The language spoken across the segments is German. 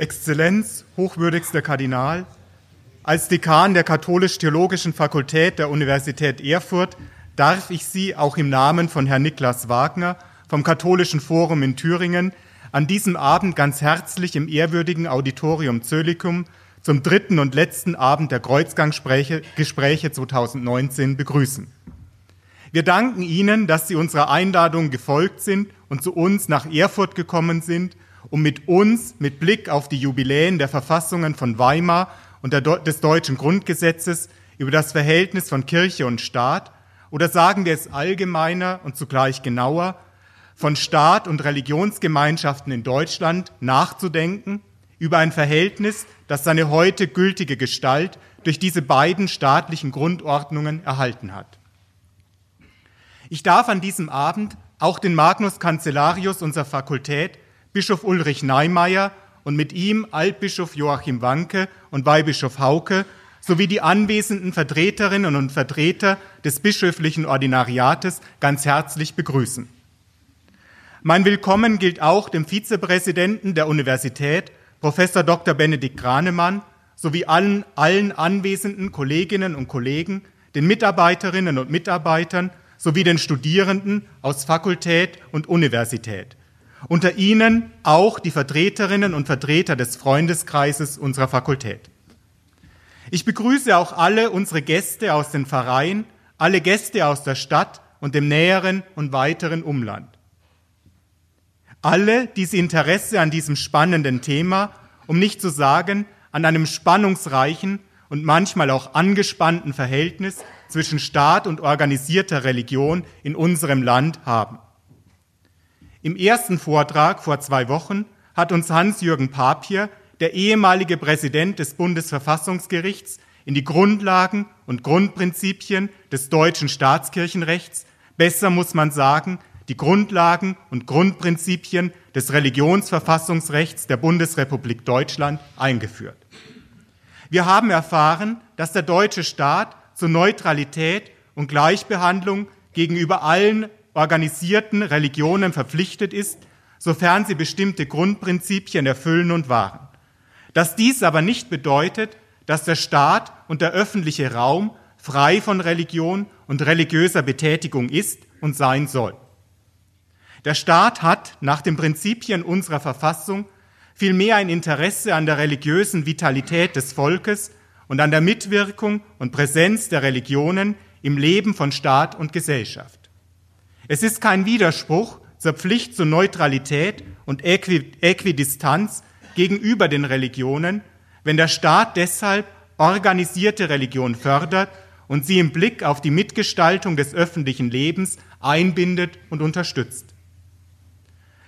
Exzellenz, hochwürdigster Kardinal, als Dekan der Katholisch-Theologischen Fakultät der Universität Erfurt darf ich Sie auch im Namen von Herrn Niklas Wagner vom Katholischen Forum in Thüringen an diesem Abend ganz herzlich im ehrwürdigen Auditorium Zölikum zum dritten und letzten Abend der Kreuzgangsgespräche 2019 begrüßen. Wir danken Ihnen, dass Sie unserer Einladung gefolgt sind und zu uns nach Erfurt gekommen sind, um mit uns mit Blick auf die Jubiläen der Verfassungen von Weimar und des deutschen Grundgesetzes über das Verhältnis von Kirche und Staat oder sagen wir es allgemeiner und zugleich genauer, von Staat und Religionsgemeinschaften in Deutschland nachzudenken, über ein Verhältnis, das seine heute gültige Gestalt durch diese beiden staatlichen Grundordnungen erhalten hat. Ich darf an diesem Abend auch den Magnus Cancelarius unserer Fakultät, Bischof Ulrich Neimeyer und mit ihm Altbischof Joachim Wanke und Weihbischof Hauke sowie die anwesenden Vertreterinnen und Vertreter des bischöflichen Ordinariates ganz herzlich begrüßen. Mein Willkommen gilt auch dem Vizepräsidenten der Universität, Professor Dr. Benedikt Granemann, sowie allen, allen anwesenden Kolleginnen und Kollegen, den Mitarbeiterinnen und Mitarbeitern sowie den Studierenden aus Fakultät und Universität. Unter ihnen auch die Vertreterinnen und Vertreter des Freundeskreises unserer Fakultät. Ich begrüße auch alle unsere Gäste aus den Pfarreien, alle Gäste aus der Stadt und dem näheren und weiteren Umland. Alle, die sie Interesse an diesem spannenden Thema, um nicht zu sagen an einem spannungsreichen und manchmal auch angespannten Verhältnis zwischen Staat und organisierter Religion in unserem Land haben. Im ersten Vortrag vor zwei Wochen hat uns Hans-Jürgen Papier, der ehemalige Präsident des Bundesverfassungsgerichts, in die Grundlagen und Grundprinzipien des deutschen Staatskirchenrechts, besser muss man sagen, die Grundlagen und Grundprinzipien des Religionsverfassungsrechts der Bundesrepublik Deutschland eingeführt. Wir haben erfahren, dass der deutsche Staat zur Neutralität und Gleichbehandlung gegenüber allen organisierten Religionen verpflichtet ist, sofern sie bestimmte Grundprinzipien erfüllen und wahren. Dass dies aber nicht bedeutet, dass der Staat und der öffentliche Raum frei von Religion und religiöser Betätigung ist und sein soll. Der Staat hat nach den Prinzipien unserer Verfassung vielmehr ein Interesse an der religiösen Vitalität des Volkes und an der Mitwirkung und Präsenz der Religionen im Leben von Staat und Gesellschaft. Es ist kein Widerspruch zur Pflicht zur Neutralität und Äquidistanz gegenüber den Religionen, wenn der Staat deshalb organisierte Religion fördert und sie im Blick auf die Mitgestaltung des öffentlichen Lebens einbindet und unterstützt.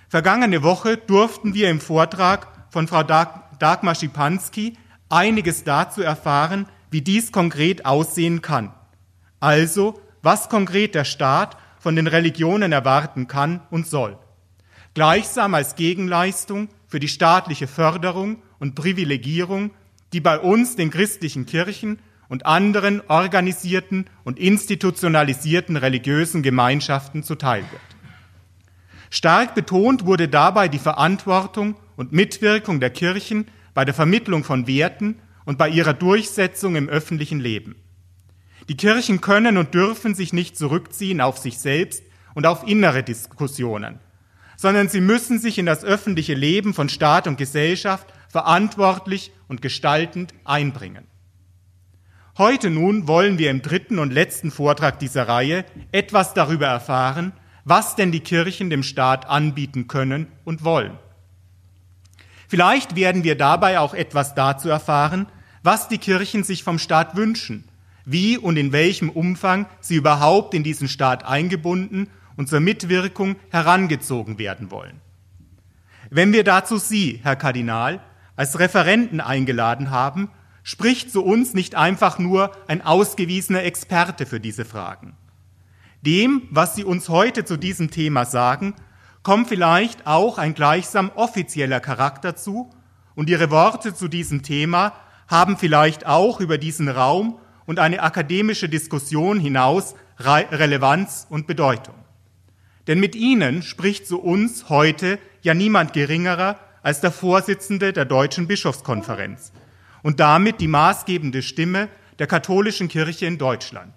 Vergangene Woche durften wir im Vortrag von Frau Dagmar Schipanski einiges dazu erfahren, wie dies konkret aussehen kann. Also, was konkret der Staat von den Religionen erwarten kann und soll. Gleichsam als Gegenleistung für die staatliche Förderung und Privilegierung, die bei uns den christlichen Kirchen und anderen organisierten und institutionalisierten religiösen Gemeinschaften zuteil wird. Stark betont wurde dabei die Verantwortung und Mitwirkung der Kirchen bei der Vermittlung von Werten und bei ihrer Durchsetzung im öffentlichen Leben. Die Kirchen können und dürfen sich nicht zurückziehen auf sich selbst und auf innere Diskussionen, sondern sie müssen sich in das öffentliche Leben von Staat und Gesellschaft verantwortlich und gestaltend einbringen. Heute nun wollen wir im dritten und letzten Vortrag dieser Reihe etwas darüber erfahren, was denn die Kirchen dem Staat anbieten können und wollen. Vielleicht werden wir dabei auch etwas dazu erfahren, was die Kirchen sich vom Staat wünschen, wie und in welchem Umfang sie überhaupt in diesen Staat eingebunden und zur Mitwirkung herangezogen werden wollen. Wenn wir dazu Sie, Herr Kardinal, als Referenten eingeladen haben, spricht zu uns nicht einfach nur ein ausgewiesener Experte für diese Fragen. Dem, was Sie uns heute zu diesem Thema sagen, kommt vielleicht auch ein gleichsam offizieller Charakter zu und ihre Worte zu diesem Thema haben vielleicht auch über diesen Raum und eine akademische Diskussion hinaus Re Relevanz und Bedeutung. Denn mit ihnen spricht zu uns heute ja niemand geringerer als der Vorsitzende der Deutschen Bischofskonferenz und damit die maßgebende Stimme der katholischen Kirche in Deutschland.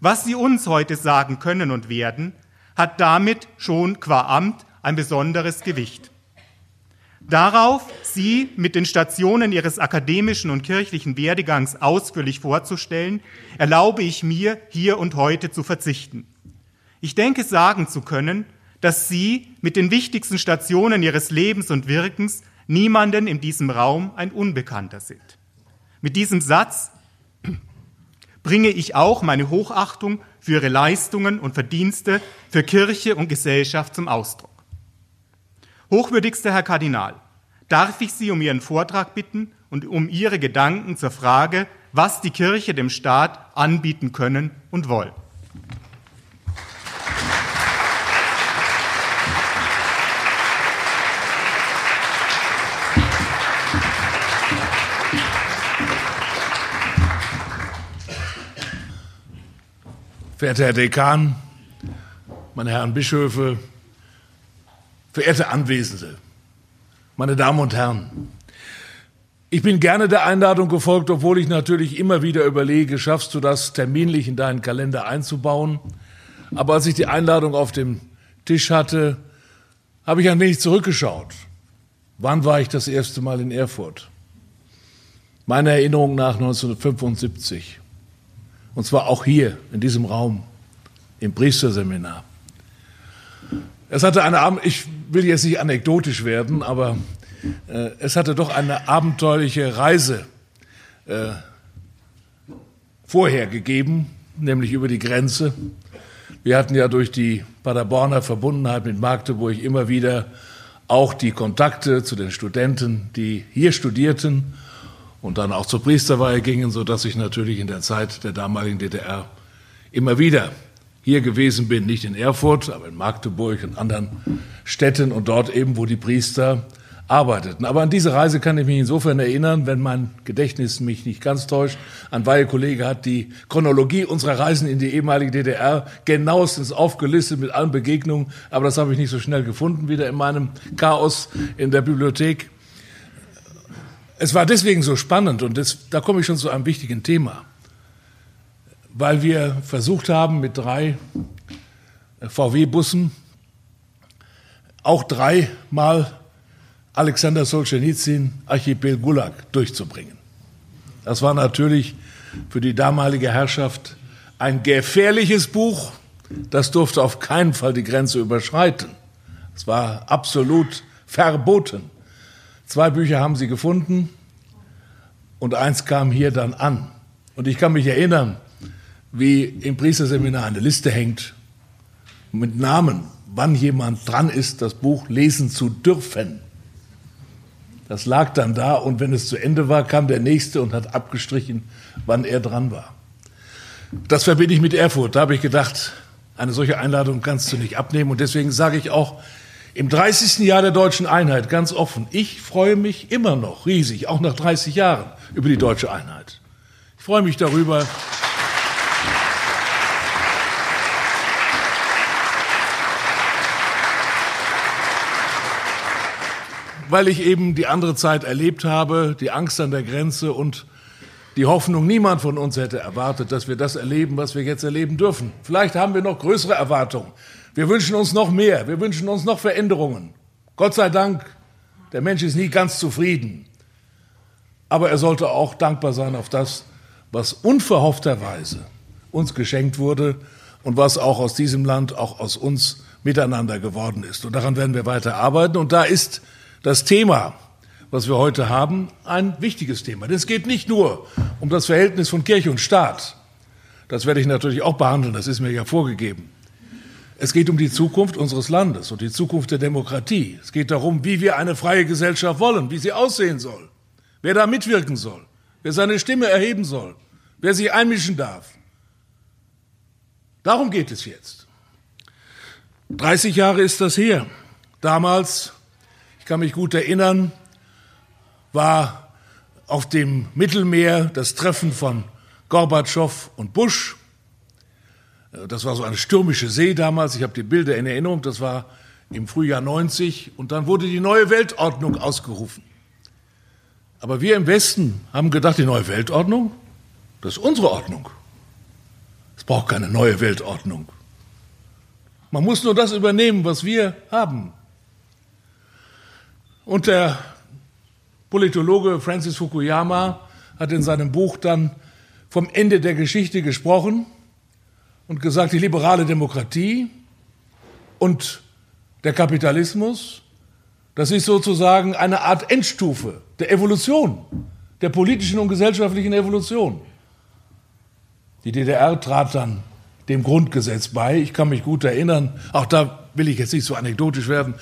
Was Sie uns heute sagen können und werden, hat damit schon qua Amt ein besonderes Gewicht. Darauf, Sie mit den Stationen Ihres akademischen und kirchlichen Werdegangs ausführlich vorzustellen, erlaube ich mir, hier und heute zu verzichten. Ich denke sagen zu können, dass Sie mit den wichtigsten Stationen Ihres Lebens und Wirkens niemanden in diesem Raum ein Unbekannter sind. Mit diesem Satz bringe ich auch meine Hochachtung für Ihre Leistungen und Verdienste für Kirche und Gesellschaft zum Ausdruck. Hochwürdigster Herr Kardinal, darf ich Sie um Ihren Vortrag bitten und um Ihre Gedanken zur Frage, was die Kirche dem Staat anbieten können und wollen. Verehrter Herr Dekan, meine Herren Bischöfe, verehrte Anwesende, meine Damen und Herren, ich bin gerne der Einladung gefolgt, obwohl ich natürlich immer wieder überlege, schaffst du das terminlich in deinen Kalender einzubauen? Aber als ich die Einladung auf dem Tisch hatte, habe ich ein wenig zurückgeschaut. Wann war ich das erste Mal in Erfurt? Meiner Erinnerung nach 1975. Und zwar auch hier, in diesem Raum, im Priesterseminar. Es hatte eine Abend, ich will jetzt nicht anekdotisch werden, aber äh, es hatte doch eine abenteuerliche Reise äh, vorher gegeben, nämlich über die Grenze. Wir hatten ja durch die Paderborner Verbundenheit mit Magdeburg immer wieder auch die Kontakte zu den Studenten, die hier studierten und dann auch zur Priesterweihe gingen, so dass ich natürlich in der Zeit der damaligen DDR immer wieder hier gewesen bin, nicht in Erfurt, aber in Magdeburg und anderen Städten und dort eben, wo die Priester arbeiteten. Aber an diese Reise kann ich mich insofern erinnern, wenn mein Gedächtnis mich nicht ganz täuscht. Ein Weihekollege hat die Chronologie unserer Reisen in die ehemalige DDR genauestens aufgelistet mit allen Begegnungen, aber das habe ich nicht so schnell gefunden, wieder in meinem Chaos in der Bibliothek. Es war deswegen so spannend und das, da komme ich schon zu einem wichtigen Thema, weil wir versucht haben, mit drei äh, VW-Bussen auch dreimal Alexander Solzhenitsyn Archipel Gulag durchzubringen. Das war natürlich für die damalige Herrschaft ein gefährliches Buch. Das durfte auf keinen Fall die Grenze überschreiten. Es war absolut verboten. Zwei Bücher haben sie gefunden und eins kam hier dann an. Und ich kann mich erinnern, wie im Priesterseminar eine Liste hängt mit Namen, wann jemand dran ist, das Buch lesen zu dürfen. Das lag dann da und wenn es zu Ende war, kam der Nächste und hat abgestrichen, wann er dran war. Das verbinde ich mit Erfurt. Da habe ich gedacht, eine solche Einladung kannst du nicht abnehmen. Und deswegen sage ich auch, im 30. Jahr der deutschen Einheit ganz offen, ich freue mich immer noch riesig, auch nach 30 Jahren, über die deutsche Einheit. Ich freue mich darüber. Weil ich eben die andere Zeit erlebt habe, die Angst an der Grenze und die Hoffnung, niemand von uns hätte erwartet, dass wir das erleben, was wir jetzt erleben dürfen. Vielleicht haben wir noch größere Erwartungen. Wir wünschen uns noch mehr. Wir wünschen uns noch Veränderungen. Gott sei Dank, der Mensch ist nie ganz zufrieden. Aber er sollte auch dankbar sein auf das, was unverhoffterweise uns geschenkt wurde und was auch aus diesem Land, auch aus uns miteinander geworden ist. Und daran werden wir weiter arbeiten. Und da ist das Thema, was wir heute haben, ein wichtiges Thema. Denn es geht nicht nur um das Verhältnis von Kirche und Staat. Das werde ich natürlich auch behandeln, das ist mir ja vorgegeben. Es geht um die Zukunft unseres Landes und die Zukunft der Demokratie. Es geht darum, wie wir eine freie Gesellschaft wollen, wie sie aussehen soll, wer da mitwirken soll, wer seine Stimme erheben soll, wer sich einmischen darf. Darum geht es jetzt. 30 Jahre ist das her. Damals, kann mich gut erinnern, war auf dem Mittelmeer das Treffen von Gorbatschow und Bush. Das war so eine stürmische See damals. Ich habe die Bilder in Erinnerung. Das war im Frühjahr 90 und dann wurde die neue Weltordnung ausgerufen. Aber wir im Westen haben gedacht, die neue Weltordnung, das ist unsere Ordnung. Es braucht keine neue Weltordnung. Man muss nur das übernehmen, was wir haben. Und der Politologe Francis Fukuyama hat in seinem Buch dann vom Ende der Geschichte gesprochen und gesagt, die liberale Demokratie und der Kapitalismus, das ist sozusagen eine Art Endstufe der Evolution, der politischen und gesellschaftlichen Evolution. Die DDR trat dann dem Grundgesetz bei. Ich kann mich gut erinnern, auch da will ich jetzt nicht so anekdotisch werden,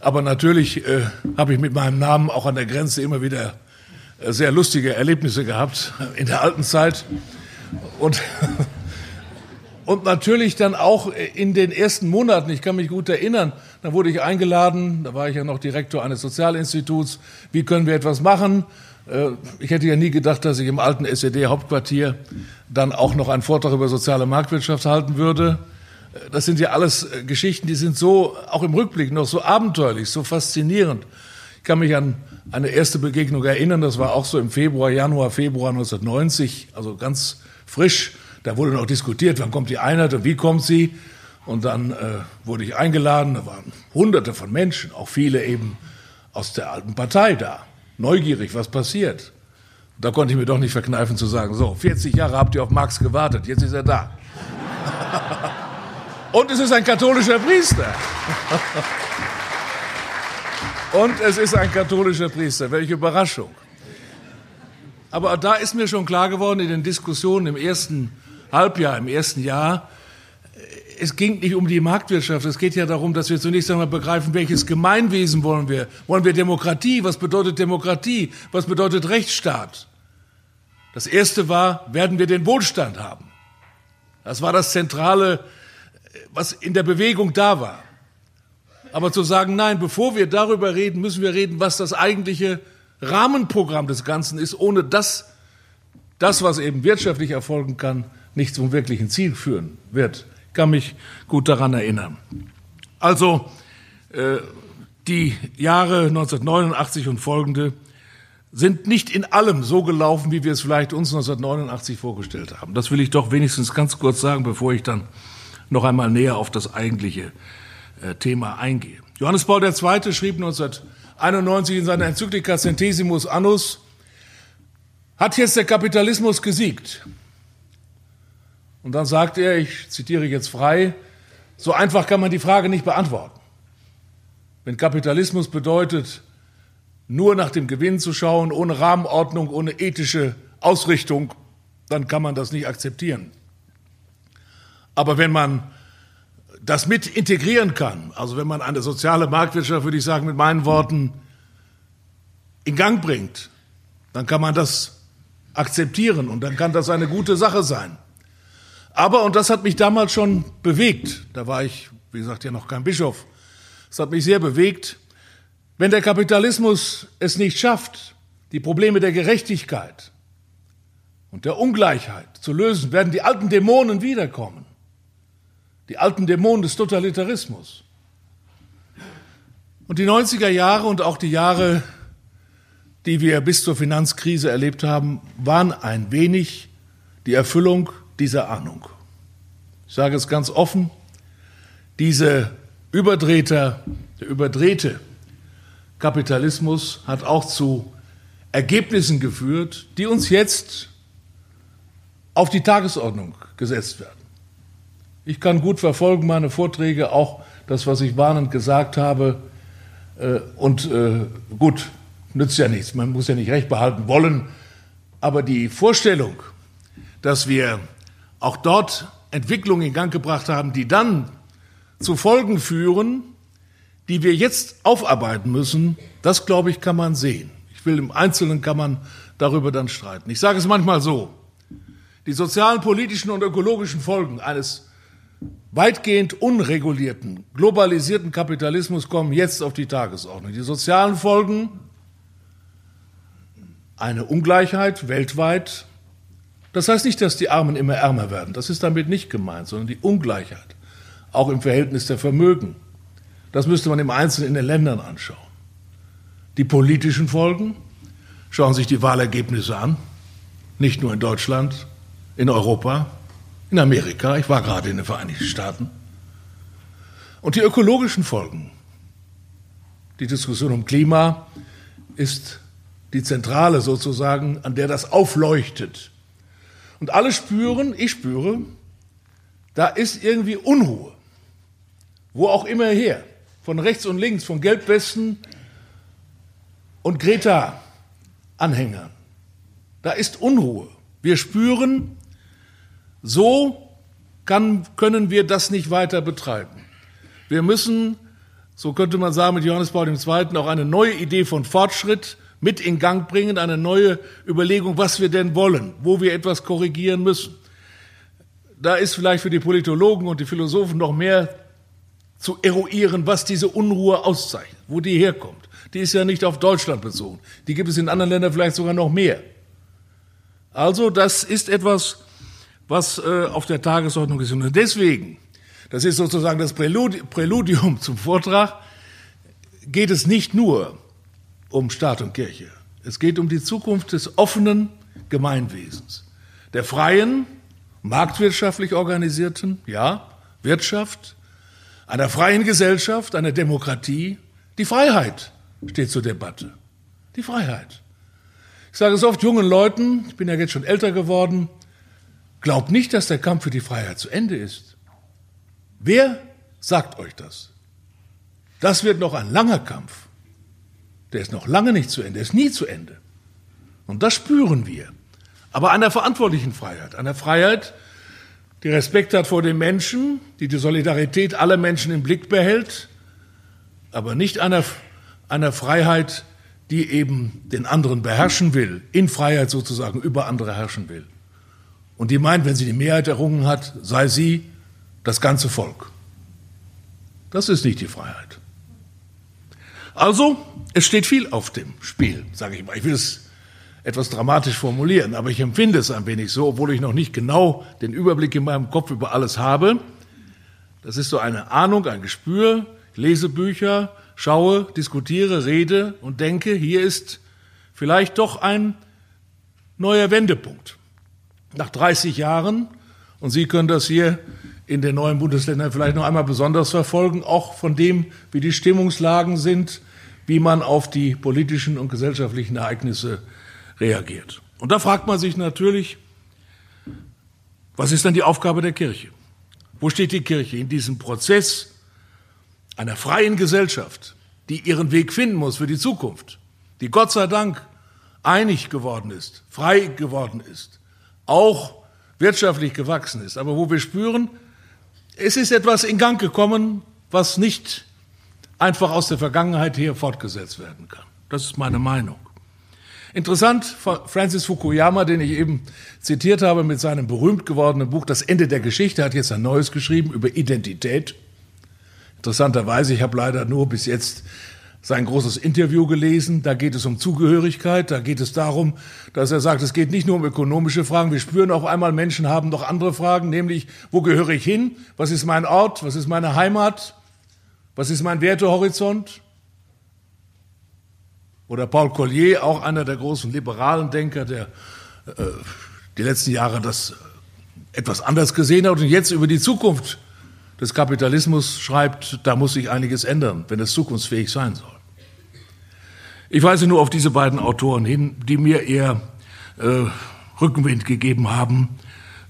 aber natürlich äh, habe ich mit meinem Namen auch an der Grenze immer wieder äh, sehr lustige Erlebnisse gehabt in der alten Zeit. Und, und natürlich dann auch in den ersten Monaten, ich kann mich gut erinnern, da wurde ich eingeladen, da war ich ja noch Direktor eines Sozialinstituts, wie können wir etwas machen? Äh, ich hätte ja nie gedacht, dass ich im alten SED-Hauptquartier dann auch noch einen Vortrag über soziale Marktwirtschaft halten würde. Äh, das sind ja alles Geschichten, die sind so, auch im Rückblick noch so abenteuerlich, so faszinierend. Ich kann mich an eine erste Begegnung erinnern, das war auch so im Februar, Januar, Februar 1990, also ganz frisch. Da wurde noch diskutiert, wann kommt die Einheit und wie kommt sie. Und dann äh, wurde ich eingeladen, da waren hunderte von Menschen, auch viele eben aus der alten Partei da, neugierig, was passiert. Da konnte ich mir doch nicht verkneifen zu sagen, so, 40 Jahre habt ihr auf Marx gewartet, jetzt ist er da. Und es ist ein katholischer Priester. Und es ist ein katholischer Priester. Welche Überraschung. Aber da ist mir schon klar geworden in den Diskussionen im ersten Halbjahr, im ersten Jahr, es ging nicht um die Marktwirtschaft. Es geht ja darum, dass wir zunächst einmal begreifen, welches Gemeinwesen wollen wir? Wollen wir Demokratie? Was bedeutet Demokratie? Was bedeutet Rechtsstaat? Das erste war, werden wir den Wohlstand haben? Das war das Zentrale, was in der Bewegung da war. Aber zu sagen, nein, bevor wir darüber reden, müssen wir reden, was das eigentliche Rahmenprogramm des Ganzen ist, ohne dass das, was eben wirtschaftlich erfolgen kann, nicht zum wirklichen Ziel führen wird. Ich kann mich gut daran erinnern. Also äh, die Jahre 1989 und folgende sind nicht in allem so gelaufen, wie wir es vielleicht uns 1989 vorgestellt haben. Das will ich doch wenigstens ganz kurz sagen, bevor ich dann noch einmal näher auf das eigentliche äh, Thema eingehe. Johannes Paul II. schrieb 1991 in seiner Enzyklika Centesimus Annus, hat jetzt der Kapitalismus gesiegt? Und dann sagt er, ich zitiere jetzt frei, so einfach kann man die Frage nicht beantworten. Wenn Kapitalismus bedeutet, nur nach dem Gewinn zu schauen, ohne Rahmenordnung, ohne ethische Ausrichtung, dann kann man das nicht akzeptieren. Aber wenn man das mit integrieren kann, also wenn man eine soziale Marktwirtschaft, würde ich sagen, mit meinen Worten in Gang bringt, dann kann man das akzeptieren und dann kann das eine gute Sache sein. Aber, und das hat mich damals schon bewegt, da war ich, wie gesagt, ja noch kein Bischof, es hat mich sehr bewegt, wenn der Kapitalismus es nicht schafft, die Probleme der Gerechtigkeit und der Ungleichheit zu lösen, werden die alten Dämonen wiederkommen die alten Dämonen des Totalitarismus. Und die 90er Jahre und auch die Jahre, die wir bis zur Finanzkrise erlebt haben, waren ein wenig die Erfüllung dieser Ahnung. Ich sage es ganz offen, diese Überdrehter, der überdrehte Kapitalismus hat auch zu Ergebnissen geführt, die uns jetzt auf die Tagesordnung gesetzt werden. Ich kann gut verfolgen, meine Vorträge, auch das, was ich warnend gesagt habe. Äh, und äh, gut, nützt ja nichts, man muss ja nicht recht behalten wollen. Aber die Vorstellung, dass wir auch dort Entwicklungen in Gang gebracht haben, die dann zu Folgen führen, die wir jetzt aufarbeiten müssen, das, glaube ich, kann man sehen. Ich will im Einzelnen kann man darüber dann streiten. Ich sage es manchmal so. Die sozialen, politischen und ökologischen Folgen eines weitgehend unregulierten, globalisierten Kapitalismus kommen jetzt auf die Tagesordnung. Die sozialen Folgen, eine Ungleichheit weltweit. Das heißt nicht, dass die Armen immer ärmer werden. Das ist damit nicht gemeint, sondern die Ungleichheit, auch im Verhältnis der Vermögen. Das müsste man im Einzelnen in den Ländern anschauen. Die politischen Folgen, schauen sich die Wahlergebnisse an, nicht nur in Deutschland, in Europa, in Amerika, ich war gerade in den Vereinigten Staaten. Und die ökologischen Folgen. Die Diskussion um Klima ist die Zentrale sozusagen, an der das aufleuchtet. Und alle spüren, ich spüre, da ist irgendwie Unruhe. Wo auch immer her. Von rechts und links, von Gelbwesten und Greta-Anhängern. Da ist Unruhe. Wir spüren, so kann, können wir das nicht weiter betreiben. Wir müssen, so könnte man sagen, mit Johannes Paul II. auch eine neue Idee von Fortschritt mit in Gang bringen, eine neue Überlegung, was wir denn wollen, wo wir etwas korrigieren müssen. Da ist vielleicht für die Politologen und die Philosophen noch mehr zu eruieren, was diese Unruhe auszeichnet, wo die herkommt. Die ist ja nicht auf Deutschland bezogen. Die gibt es in anderen Ländern vielleicht sogar noch mehr. Also das ist etwas, was äh, auf der Tagesordnung ist. Und deswegen, das ist sozusagen das Präludium zum Vortrag, geht es nicht nur um Staat und Kirche. Es geht um die Zukunft des offenen Gemeinwesens, der freien, marktwirtschaftlich organisierten, ja, Wirtschaft, einer freien Gesellschaft, einer Demokratie. Die Freiheit steht zur Debatte. Die Freiheit. Ich sage es oft jungen Leuten, ich bin ja jetzt schon älter geworden, glaubt nicht, dass der Kampf für die Freiheit zu Ende ist. Wer sagt euch das? Das wird noch ein langer Kampf. Der ist noch lange nicht zu Ende, der ist nie zu Ende. Und das spüren wir. Aber einer verantwortlichen Freiheit, einer Freiheit, die Respekt hat vor den Menschen, die die Solidarität aller Menschen im Blick behält, aber nicht einer, einer Freiheit, die eben den anderen beherrschen will, in Freiheit sozusagen über andere herrschen will. Und die meint, wenn sie die Mehrheit errungen hat, sei sie das ganze Volk. Das ist nicht die Freiheit. Also, es steht viel auf dem Spiel, sage ich mal. Ich will es etwas dramatisch formulieren, aber ich empfinde es ein wenig so, obwohl ich noch nicht genau den Überblick in meinem Kopf über alles habe. Das ist so eine Ahnung, ein Gespür. Ich lese Bücher, schaue, diskutiere, rede und denke, hier ist vielleicht doch ein neuer Wendepunkt. Nach 30 Jahren, und Sie können das hier in den neuen Bundesländern vielleicht noch einmal besonders verfolgen, auch von dem, wie die Stimmungslagen sind, wie man auf die politischen und gesellschaftlichen Ereignisse reagiert. Und da fragt man sich natürlich, was ist dann die Aufgabe der Kirche? Wo steht die Kirche in diesem Prozess einer freien Gesellschaft, die ihren Weg finden muss für die Zukunft, die Gott sei Dank einig geworden ist, frei geworden ist, auch wirtschaftlich gewachsen ist, aber wo wir spüren, es ist etwas in Gang gekommen, was nicht einfach aus der Vergangenheit her fortgesetzt werden kann. Das ist meine Meinung. Interessant, Francis Fukuyama, den ich eben zitiert habe mit seinem berühmt gewordenen Buch Das Ende der Geschichte, hat jetzt ein neues geschrieben über Identität. Interessanterweise, ich habe leider nur bis jetzt sein großes Interview gelesen. Da geht es um Zugehörigkeit, da geht es darum, dass er sagt, es geht nicht nur um ökonomische Fragen. Wir spüren auf einmal, Menschen haben noch andere Fragen, nämlich, wo gehöre ich hin? Was ist mein Ort? Was ist meine Heimat? Was ist mein Wertehorizont? Oder Paul Collier, auch einer der großen liberalen Denker, der äh, die letzten Jahre das etwas anders gesehen hat und jetzt über die Zukunft des Kapitalismus schreibt, da muss sich einiges ändern, wenn es zukunftsfähig sein soll. Ich weise nur auf diese beiden Autoren hin, die mir eher äh, Rückenwind gegeben haben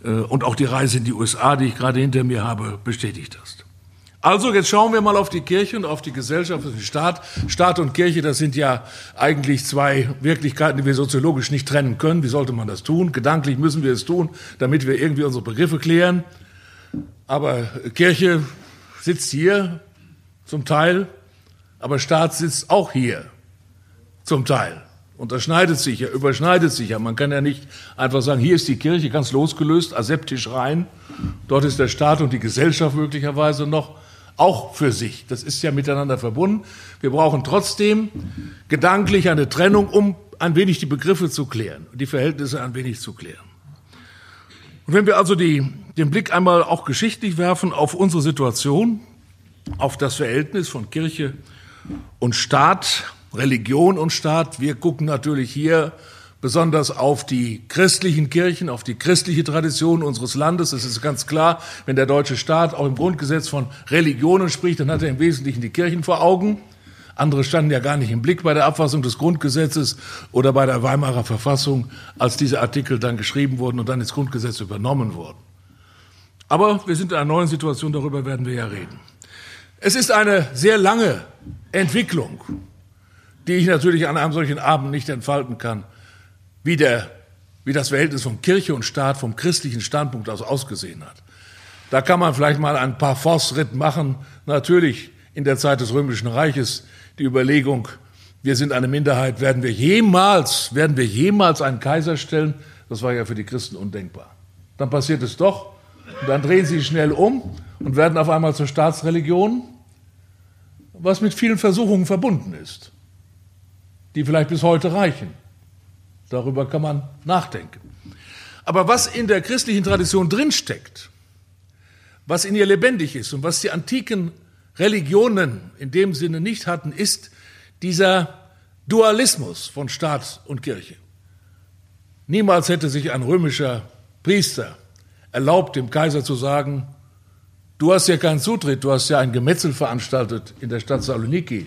äh, und auch die Reise in die USA, die ich gerade hinter mir habe, bestätigt das. Also jetzt schauen wir mal auf die Kirche und auf die Gesellschaft, auf den Staat. Staat und Kirche, das sind ja eigentlich zwei Wirklichkeiten, die wir soziologisch nicht trennen können. Wie sollte man das tun? Gedanklich müssen wir es tun, damit wir irgendwie unsere Begriffe klären. Aber Kirche sitzt hier zum Teil, aber Staat sitzt auch hier zum Teil. Unterschneidet sich ja, überschneidet sich ja. Man kann ja nicht einfach sagen, hier ist die Kirche ganz losgelöst, aseptisch rein. Dort ist der Staat und die Gesellschaft möglicherweise noch auch für sich. Das ist ja miteinander verbunden. Wir brauchen trotzdem gedanklich eine Trennung, um ein wenig die Begriffe zu klären, die Verhältnisse ein wenig zu klären. Und wenn wir also die, den Blick einmal auch geschichtlich werfen auf unsere Situation, auf das Verhältnis von Kirche und Staat, Religion und Staat. Wir gucken natürlich hier besonders auf die christlichen Kirchen, auf die christliche Tradition unseres Landes. Es ist ganz klar, wenn der deutsche Staat auch im Grundgesetz von Religionen spricht, dann hat er im Wesentlichen die Kirchen vor Augen. Andere standen ja gar nicht im Blick bei der Abfassung des Grundgesetzes oder bei der Weimarer Verfassung, als diese Artikel dann geschrieben wurden und dann ins Grundgesetz übernommen wurden. Aber wir sind in einer neuen Situation, darüber werden wir ja reden. Es ist eine sehr lange Entwicklung, die ich natürlich an einem solchen Abend nicht entfalten kann, wie, der, wie das Verhältnis von Kirche und Staat vom christlichen Standpunkt aus ausgesehen hat. Da kann man vielleicht mal ein paar Forstritt machen. Natürlich in der Zeit des Römischen Reiches die Überlegung, wir sind eine Minderheit, werden wir jemals, werden wir jemals einen Kaiser stellen? Das war ja für die Christen undenkbar. Dann passiert es doch und dann drehen sie schnell um und werden auf einmal zur Staatsreligion, was mit vielen Versuchungen verbunden ist, die vielleicht bis heute reichen. Darüber kann man nachdenken. Aber was in der christlichen Tradition drinsteckt, was in ihr lebendig ist und was die antiken Religionen in dem Sinne nicht hatten, ist dieser Dualismus von Staat und Kirche. Niemals hätte sich ein römischer Priester erlaubt, dem Kaiser zu sagen, du hast ja keinen Zutritt, du hast ja ein Gemetzel veranstaltet in der Stadt Saloniki.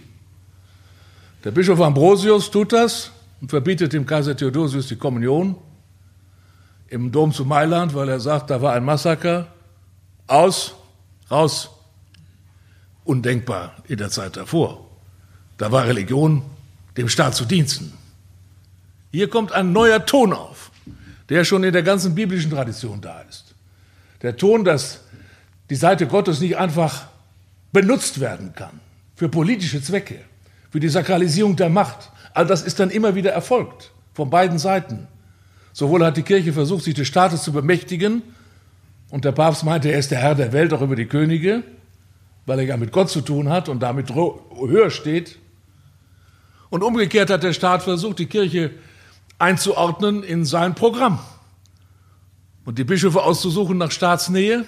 Der Bischof Ambrosius tut das und verbietet dem Kaiser Theodosius die Kommunion im Dom zu Mailand, weil er sagt, da war ein Massaker. Aus, raus, undenkbar in der Zeit davor. Da war Religion dem Staat zu Diensten. Hier kommt ein neuer Ton auf, der schon in der ganzen biblischen Tradition da ist. Der Ton, dass die Seite Gottes nicht einfach benutzt werden kann für politische Zwecke, für die Sakralisierung der Macht. All das ist dann immer wieder erfolgt, von beiden Seiten. Sowohl hat die Kirche versucht, sich des Staates zu bemächtigen, und der Papst meinte, er ist der Herr der Welt, auch über die Könige weil er ja mit Gott zu tun hat und damit höher steht. Und umgekehrt hat der Staat versucht, die Kirche einzuordnen in sein Programm und die Bischöfe auszusuchen nach Staatsnähe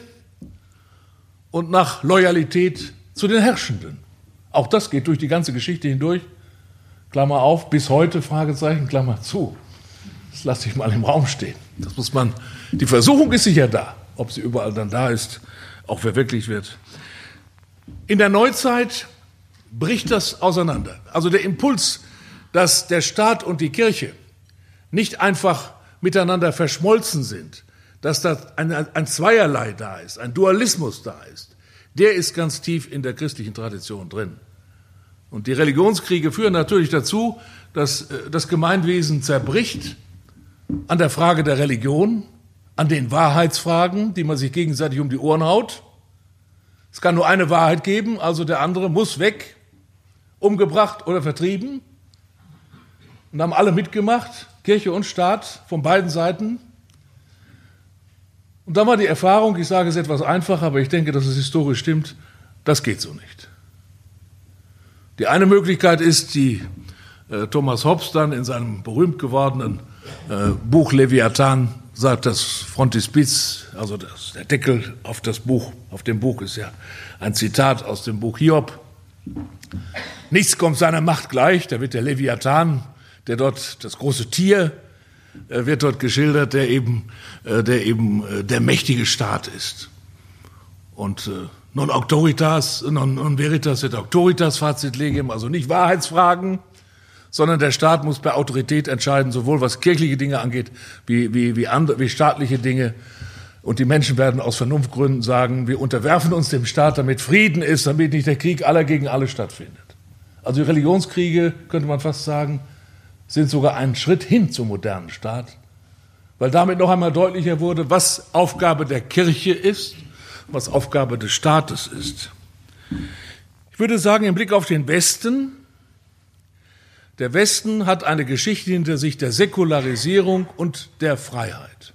und nach Loyalität zu den Herrschenden. Auch das geht durch die ganze Geschichte hindurch. Klammer auf, bis heute, Fragezeichen, Klammer zu. Das lasse ich mal im Raum stehen. Das muss man, die Versuchung ist sicher da. Ob sie überall dann da ist, auch verwirklicht wird, in der Neuzeit bricht das auseinander. Also der Impuls, dass der Staat und die Kirche nicht einfach miteinander verschmolzen sind, dass da ein, ein Zweierlei da ist, ein Dualismus da ist, der ist ganz tief in der christlichen Tradition drin. Und die Religionskriege führen natürlich dazu, dass äh, das Gemeinwesen zerbricht an der Frage der Religion, an den Wahrheitsfragen, die man sich gegenseitig um die Ohren haut. Es kann nur eine Wahrheit geben, also der andere muss weg, umgebracht oder vertrieben. Und haben alle mitgemacht, Kirche und Staat von beiden Seiten. Und dann war die Erfahrung, ich sage es etwas einfacher, aber ich denke, dass es historisch stimmt, das geht so nicht. Die eine Möglichkeit ist, die äh, Thomas Hobbes dann in seinem berühmt gewordenen äh, Buch Leviathan sagt das Frontispiz, also das, der Deckel auf das Buch, auf dem Buch ist ja ein Zitat aus dem Buch Hiob. Nichts kommt seiner Macht gleich, da wird der Leviathan, der dort, das große Tier, wird dort geschildert, der eben, äh, der eben äh, der mächtige Staat ist. Und non auctoritas, non, non veritas et auctoritas facit legem, also nicht Wahrheitsfragen, sondern der Staat muss bei Autorität entscheiden, sowohl was kirchliche Dinge angeht, wie, wie, wie, andere, wie staatliche Dinge. Und die Menschen werden aus Vernunftgründen sagen, wir unterwerfen uns dem Staat, damit Frieden ist, damit nicht der Krieg aller gegen alle stattfindet. Also Religionskriege, könnte man fast sagen, sind sogar ein Schritt hin zum modernen Staat, weil damit noch einmal deutlicher wurde, was Aufgabe der Kirche ist, was Aufgabe des Staates ist. Ich würde sagen, im Blick auf den Westen der Westen hat eine Geschichte hinter sich der Säkularisierung und der Freiheit.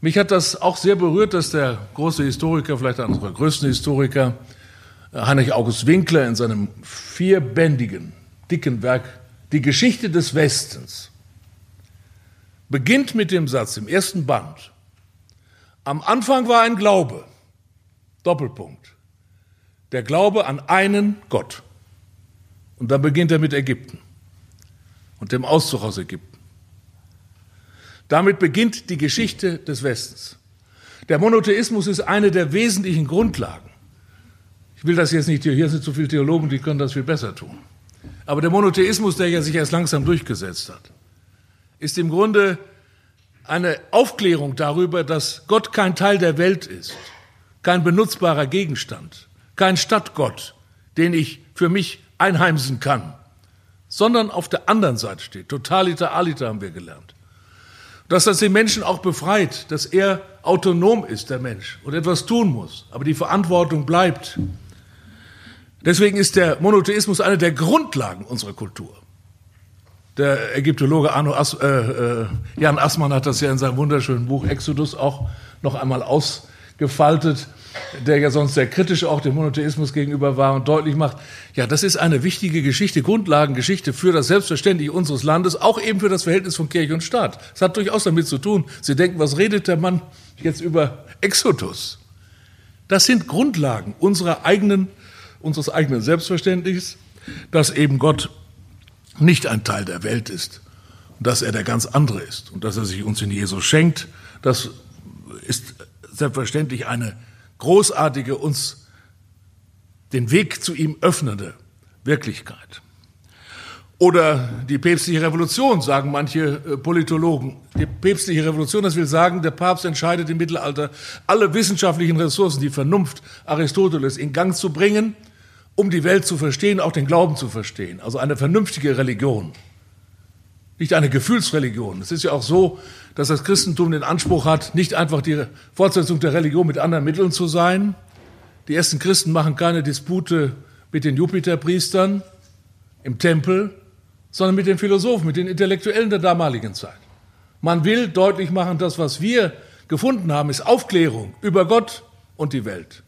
Mich hat das auch sehr berührt, dass der große Historiker, vielleicht einer unserer größten Historiker, Heinrich August Winkler in seinem vierbändigen, dicken Werk Die Geschichte des Westens beginnt mit dem Satz im ersten Band. Am Anfang war ein Glaube, Doppelpunkt. der Glaube an einen Gott. Und dann beginnt er mit Ägypten und dem Auszug aus Ägypten. Damit beginnt die Geschichte des Westens. Der Monotheismus ist eine der wesentlichen Grundlagen. Ich will das jetzt nicht, hier sind so viele Theologen, die können das viel besser tun. Aber der Monotheismus, der ja sich erst langsam durchgesetzt hat, ist im Grunde eine Aufklärung darüber, dass Gott kein Teil der Welt ist, kein benutzbarer Gegenstand, kein Stadtgott, den ich für mich einheimsen kann, sondern auf der anderen Seite steht. Totaliter aliter haben wir gelernt. Dass das den Menschen auch befreit, dass er autonom ist, der Mensch, und etwas tun muss, aber die Verantwortung bleibt. Deswegen ist der Monotheismus eine der Grundlagen unserer Kultur. Der Ägyptologe Arno As, äh, äh, Jan Assmann hat das ja in seinem wunderschönen Buch Exodus auch noch einmal ausgefaltet, der ja sonst sehr kritisch auch dem Monotheismus gegenüber war und deutlich macht, ja, das ist eine wichtige Geschichte, Grundlagengeschichte für das Selbstverständliche unseres Landes, auch eben für das Verhältnis von Kirche und Staat. Es hat durchaus damit zu tun. Sie denken, was redet der Mann jetzt über Exodus? Das sind Grundlagen unserer eigenen, unseres eigenen Selbstverständnisses, dass eben Gott nicht ein Teil der Welt ist dass er der ganz andere ist und dass er sich uns in Jesus schenkt, das ist selbstverständlich eine großartige, uns den Weg zu ihm öffnende Wirklichkeit. Oder die päpstliche Revolution, sagen manche äh, Politologen. Die päpstliche Revolution, das will sagen, der Papst entscheidet im Mittelalter, alle wissenschaftlichen Ressourcen, die Vernunft Aristoteles in Gang zu bringen – um die Welt zu verstehen, auch den Glauben zu verstehen. Also eine vernünftige Religion, nicht eine Gefühlsreligion. Es ist ja auch so, dass das Christentum den Anspruch hat, nicht einfach die Fortsetzung der Religion mit anderen Mitteln zu sein. Die ersten Christen machen keine Dispute mit den Jupiterpriestern im Tempel, sondern mit den Philosophen, mit den Intellektuellen der damaligen Zeit. Man will deutlich machen, dass was wir gefunden haben, ist Aufklärung über Gott und die Welt.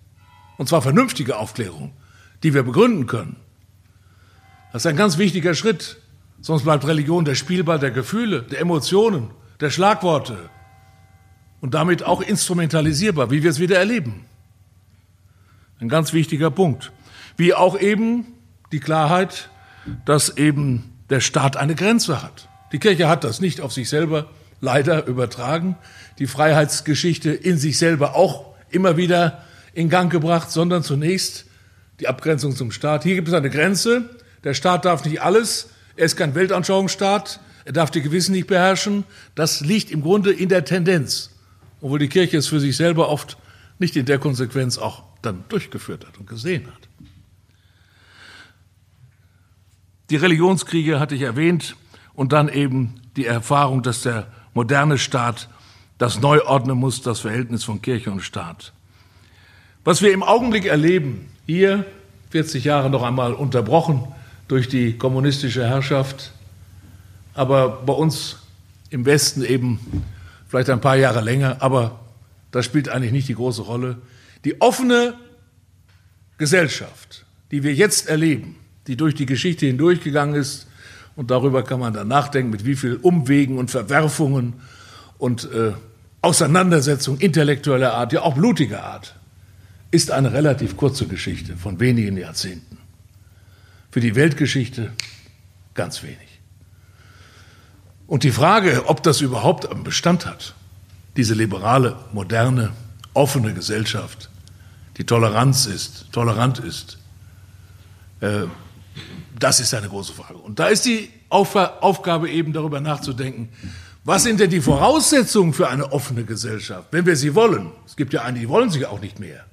Und zwar vernünftige Aufklärung die wir begründen können. Das ist ein ganz wichtiger Schritt. Sonst bleibt Religion der Spielball der Gefühle, der Emotionen, der Schlagworte und damit auch instrumentalisierbar, wie wir es wieder erleben. Ein ganz wichtiger Punkt. Wie auch eben die Klarheit, dass eben der Staat eine Grenze hat. Die Kirche hat das nicht auf sich selber leider übertragen, die Freiheitsgeschichte in sich selber auch immer wieder in Gang gebracht, sondern zunächst die Abgrenzung zum Staat. Hier gibt es eine Grenze. Der Staat darf nicht alles. Er ist kein Weltanschauungsstaat. Er darf die Gewissen nicht beherrschen. Das liegt im Grunde in der Tendenz, obwohl die Kirche es für sich selber oft nicht in der Konsequenz auch dann durchgeführt hat und gesehen hat. Die Religionskriege hatte ich erwähnt und dann eben die Erfahrung, dass der moderne Staat das neu ordnen muss, das Verhältnis von Kirche und Staat. Was wir im Augenblick erleben, hier 40 Jahre noch einmal unterbrochen durch die kommunistische Herrschaft, aber bei uns im Westen eben vielleicht ein paar Jahre länger, aber das spielt eigentlich nicht die große Rolle. Die offene Gesellschaft, die wir jetzt erleben, die durch die Geschichte hindurchgegangen ist, und darüber kann man dann nachdenken, mit wie vielen Umwegen und Verwerfungen und äh, Auseinandersetzungen intellektueller Art, ja auch blutiger Art, ist eine relativ kurze Geschichte von wenigen Jahrzehnten. Für die Weltgeschichte ganz wenig. Und die Frage, ob das überhaupt einen Bestand hat, diese liberale, moderne, offene Gesellschaft, die Toleranz ist, tolerant ist, äh, das ist eine große Frage. Und da ist die Aufgabe eben darüber nachzudenken, was sind denn die Voraussetzungen für eine offene Gesellschaft, wenn wir sie wollen? Es gibt ja einige, die wollen sie auch nicht mehr.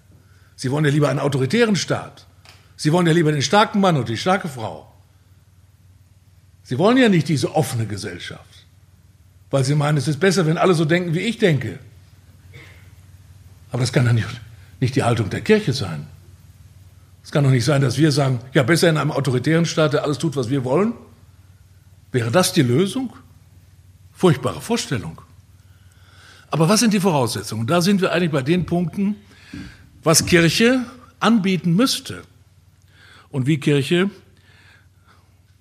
Sie wollen ja lieber einen autoritären Staat. Sie wollen ja lieber den starken Mann und die starke Frau. Sie wollen ja nicht diese offene Gesellschaft, weil sie meinen, es ist besser, wenn alle so denken, wie ich denke. Aber das kann doch nicht, nicht die Haltung der Kirche sein. Es kann doch nicht sein, dass wir sagen, ja, besser in einem autoritären Staat, der alles tut, was wir wollen. Wäre das die Lösung? Furchtbare Vorstellung. Aber was sind die Voraussetzungen? Da sind wir eigentlich bei den Punkten, was Kirche anbieten müsste und wie Kirche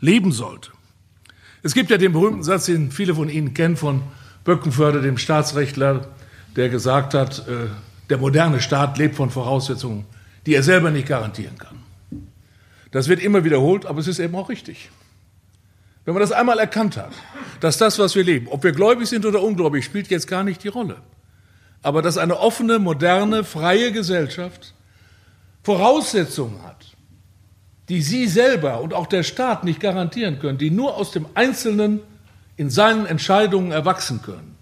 leben sollte. Es gibt ja den berühmten Satz, den viele von Ihnen kennen, von Böckenförder, dem Staatsrechtler, der gesagt hat, äh, der moderne Staat lebt von Voraussetzungen, die er selber nicht garantieren kann. Das wird immer wiederholt, aber es ist eben auch richtig. Wenn man das einmal erkannt hat, dass das, was wir leben, ob wir gläubig sind oder ungläubig, spielt jetzt gar nicht die Rolle. Aber dass eine offene, moderne, freie Gesellschaft Voraussetzungen hat, die Sie selber und auch der Staat nicht garantieren können, die nur aus dem Einzelnen in seinen Entscheidungen erwachsen können,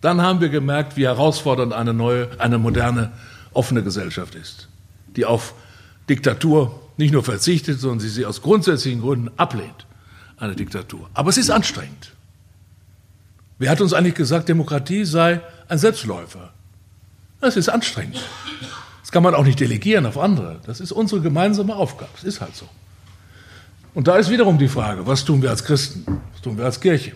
dann haben wir gemerkt, wie herausfordernd eine neue, eine moderne, offene Gesellschaft ist, die auf Diktatur nicht nur verzichtet, sondern sie sie aus grundsätzlichen Gründen ablehnt, eine Diktatur. Aber es ist anstrengend. Wer hat uns eigentlich gesagt, Demokratie sei ein Selbstläufer? Das ist anstrengend. Das kann man auch nicht delegieren auf andere. Das ist unsere gemeinsame Aufgabe. Das ist halt so. Und da ist wiederum die Frage, was tun wir als Christen? Was tun wir als Kirche?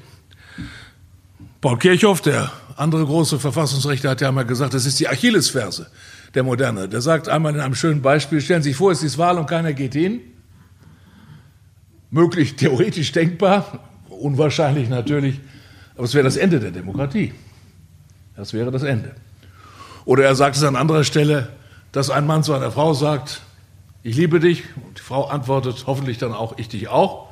Paul Kirchhoff, der andere große Verfassungsrechter, hat ja einmal gesagt, das ist die Achillesferse der Moderne. Der sagt einmal in einem schönen Beispiel, stellen Sie sich vor, es ist Wahl und keiner geht hin. Möglich, theoretisch denkbar, unwahrscheinlich natürlich, aber es wäre das Ende der Demokratie. Das wäre das Ende. Oder er sagt es an anderer Stelle, dass ein Mann zu einer Frau sagt, ich liebe dich, und die Frau antwortet hoffentlich dann auch, ich dich auch.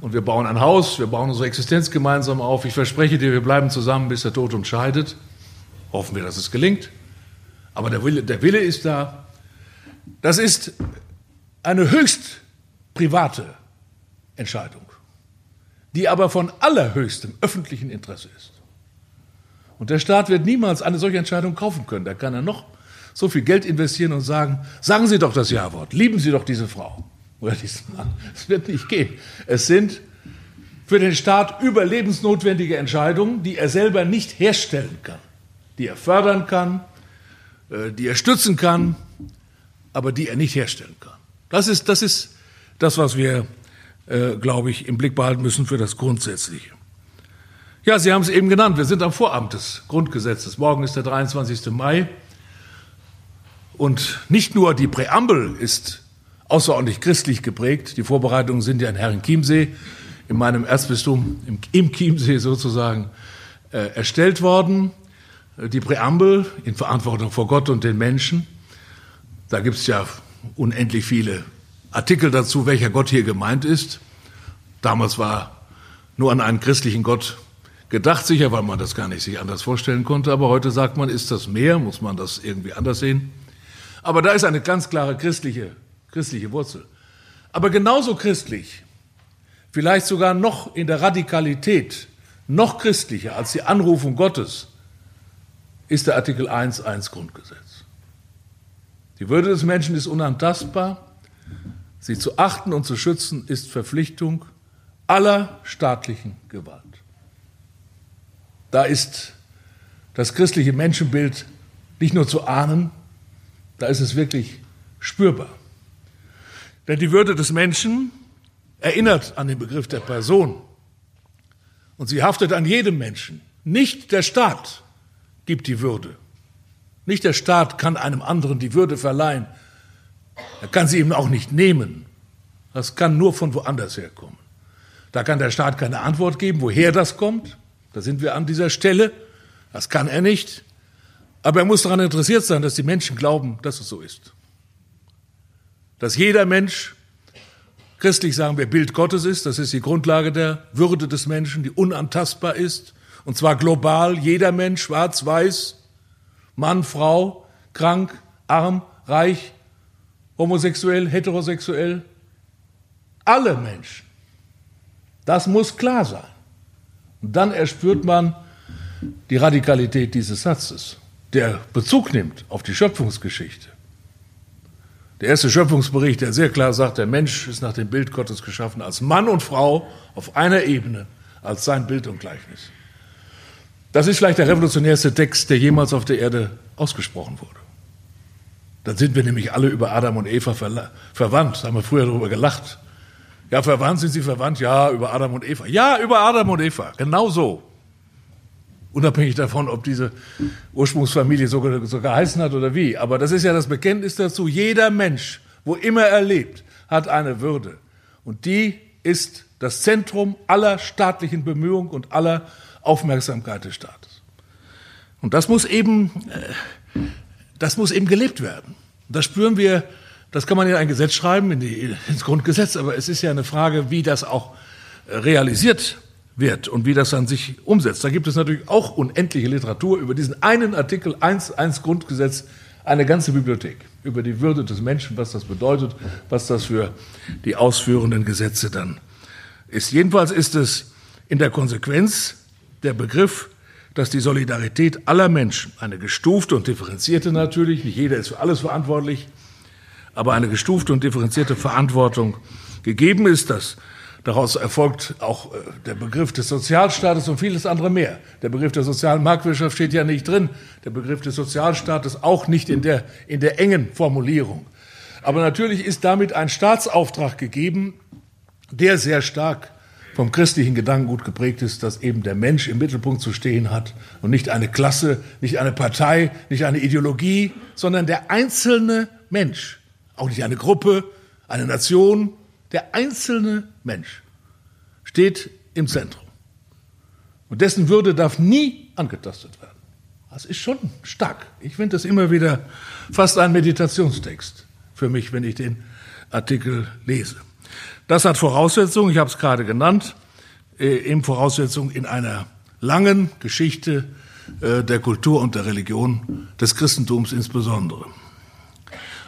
Und wir bauen ein Haus, wir bauen unsere Existenz gemeinsam auf. Ich verspreche dir, wir bleiben zusammen, bis der Tod uns scheidet. Hoffen wir, dass es gelingt. Aber der Wille, der Wille ist da. Das ist eine höchst private Entscheidung, die aber von allerhöchstem öffentlichen Interesse ist. Und der Staat wird niemals eine solche Entscheidung kaufen können. Da kann er noch so viel Geld investieren und sagen, sagen Sie doch das Ja-Wort, lieben Sie doch diese Frau oder diesen Mann. Es wird nicht gehen. Es sind für den Staat überlebensnotwendige Entscheidungen, die er selber nicht herstellen kann, die er fördern kann, äh, die er stützen kann, aber die er nicht herstellen kann. Das ist das, ist das was wir, äh, glaube ich, im Blick behalten müssen für das Grundsätzliche. Ja, Sie haben es eben genannt, wir sind am Vorabend des Grundgesetzes. Morgen ist der 23. Mai. Und nicht nur die Präambel ist außerordentlich christlich geprägt, die Vorbereitungen sind ja in Herrenchiemsee, in meinem Erzbistum, im, im Chiemsee sozusagen, äh, erstellt worden. Die Präambel in Verantwortung vor Gott und den Menschen, da gibt es ja unendlich viele Artikel dazu, welcher Gott hier gemeint ist. Damals war nur an einen christlichen Gott gedacht, sicher, weil man das gar nicht sich anders vorstellen konnte. Aber heute sagt man, ist das mehr? Muss man das irgendwie anders sehen? Aber da ist eine ganz klare christliche, christliche Wurzel. Aber genauso christlich, vielleicht sogar noch in der Radikalität, noch christlicher als die Anrufung Gottes, ist der Artikel 1.1 Grundgesetz. Die Würde des Menschen ist unantastbar. Sie zu achten und zu schützen ist Verpflichtung aller staatlichen Gewalt. Da ist das christliche Menschenbild nicht nur zu ahnen, da ist es wirklich spürbar. Denn die Würde des Menschen erinnert an den Begriff der Person. Und sie haftet an jedem Menschen. Nicht der Staat gibt die Würde. Nicht der Staat kann einem anderen die Würde verleihen. Er kann sie ihm auch nicht nehmen. Das kann nur von woanders herkommen. Da kann der Staat keine Antwort geben, woher das kommt. Da sind wir an dieser Stelle. Das kann er nicht. Aber er muss daran interessiert sein, dass die Menschen glauben, dass es so ist. Dass jeder Mensch, christlich sagen wir, Bild Gottes ist, das ist die Grundlage der Würde des Menschen, die unantastbar ist. Und zwar global, jeder Mensch, schwarz, weiß, Mann, Frau, krank, arm, reich, homosexuell, heterosexuell. Alle Menschen. Das muss klar sein. Und dann erspürt man die Radikalität dieses Satzes der Bezug nimmt auf die Schöpfungsgeschichte. Der erste Schöpfungsbericht, der sehr klar sagt, der Mensch ist nach dem Bild Gottes geschaffen, als Mann und Frau auf einer Ebene, als sein Bild und Gleichnis. Das ist vielleicht der revolutionärste Text, der jemals auf der Erde ausgesprochen wurde. Dann sind wir nämlich alle über Adam und Eva verwandt. Da haben wir früher darüber gelacht. Ja, verwandt sind sie verwandt? Ja, über Adam und Eva. Ja, über Adam und Eva. Genau so. Unabhängig davon, ob diese Ursprungsfamilie so, so geheißen hat oder wie. Aber das ist ja das Bekenntnis dazu. Jeder Mensch, wo immer er lebt, hat eine Würde. Und die ist das Zentrum aller staatlichen Bemühungen und aller Aufmerksamkeit des Staates. Und das muss eben äh, das muss eben gelebt werden. Das spüren wir, das kann man in ein Gesetz schreiben, in die, ins Grundgesetz, aber es ist ja eine Frage, wie das auch realisiert wird und wie das dann sich umsetzt. Da gibt es natürlich auch unendliche Literatur über diesen einen Artikel 1.1 Grundgesetz, eine ganze Bibliothek über die Würde des Menschen, was das bedeutet, was das für die ausführenden Gesetze dann ist. Jedenfalls ist es in der Konsequenz der Begriff, dass die Solidarität aller Menschen, eine gestufte und differenzierte natürlich, nicht jeder ist für alles verantwortlich, aber eine gestufte und differenzierte Verantwortung gegeben ist, dass Daraus erfolgt auch äh, der Begriff des Sozialstaates und vieles andere mehr. Der Begriff der sozialen Marktwirtschaft steht ja nicht drin. Der Begriff des Sozialstaates auch nicht in der, in der engen Formulierung. Aber natürlich ist damit ein Staatsauftrag gegeben, der sehr stark vom christlichen Gedankengut geprägt ist, dass eben der Mensch im Mittelpunkt zu stehen hat und nicht eine Klasse, nicht eine Partei, nicht eine Ideologie, sondern der einzelne Mensch, auch nicht eine Gruppe, eine Nation, der einzelne Mensch steht im Zentrum. Und dessen Würde darf nie angetastet werden. Das ist schon stark. Ich finde das immer wieder fast ein Meditationstext für mich, wenn ich den Artikel lese. Das hat Voraussetzungen, ich habe es gerade genannt, äh, eben Voraussetzungen in einer langen Geschichte äh, der Kultur und der Religion, des Christentums insbesondere.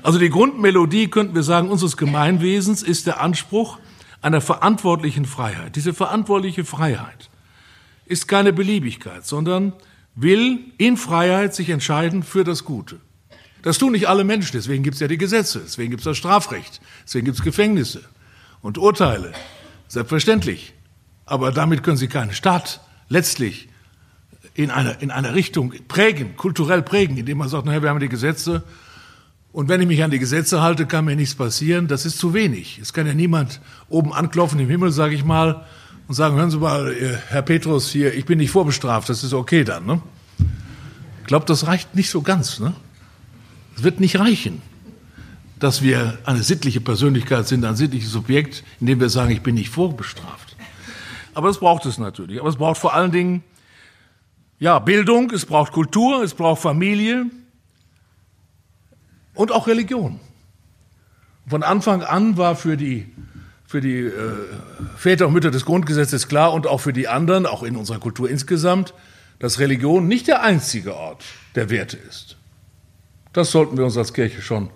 Also die Grundmelodie, könnten wir sagen, unseres Gemeinwesens ist der Anspruch einer verantwortlichen Freiheit. Diese verantwortliche Freiheit ist keine Beliebigkeit, sondern will in Freiheit sich entscheiden für das Gute. Das tun nicht alle Menschen, deswegen gibt es ja die Gesetze, deswegen gibt es das Strafrecht, deswegen gibt es Gefängnisse und Urteile. Selbstverständlich. Aber damit können Sie keinen Staat letztlich in einer, in einer Richtung prägen, kulturell prägen, indem man sagt, naja, wir haben die Gesetze und wenn ich mich an die Gesetze halte, kann mir nichts passieren. Das ist zu wenig. Es kann ja niemand oben anklopfen im Himmel, sage ich mal, und sagen, hören Sie mal, äh, Herr Petrus, hier, ich bin nicht vorbestraft, das ist okay dann. Ne? Ich glaube, das reicht nicht so ganz. Ne? Es wird nicht reichen, dass wir eine sittliche Persönlichkeit sind, ein sittliches Subjekt, indem wir sagen, ich bin nicht vorbestraft. Aber es braucht es natürlich. Aber es braucht vor allen Dingen ja, Bildung, es braucht Kultur, es braucht Familie, und auch Religion. Von Anfang an war für die, für die äh, Väter und Mütter des Grundgesetzes klar und auch für die anderen, auch in unserer Kultur insgesamt, dass Religion nicht der einzige Ort der Werte ist. Das sollten wir uns als Kirche schon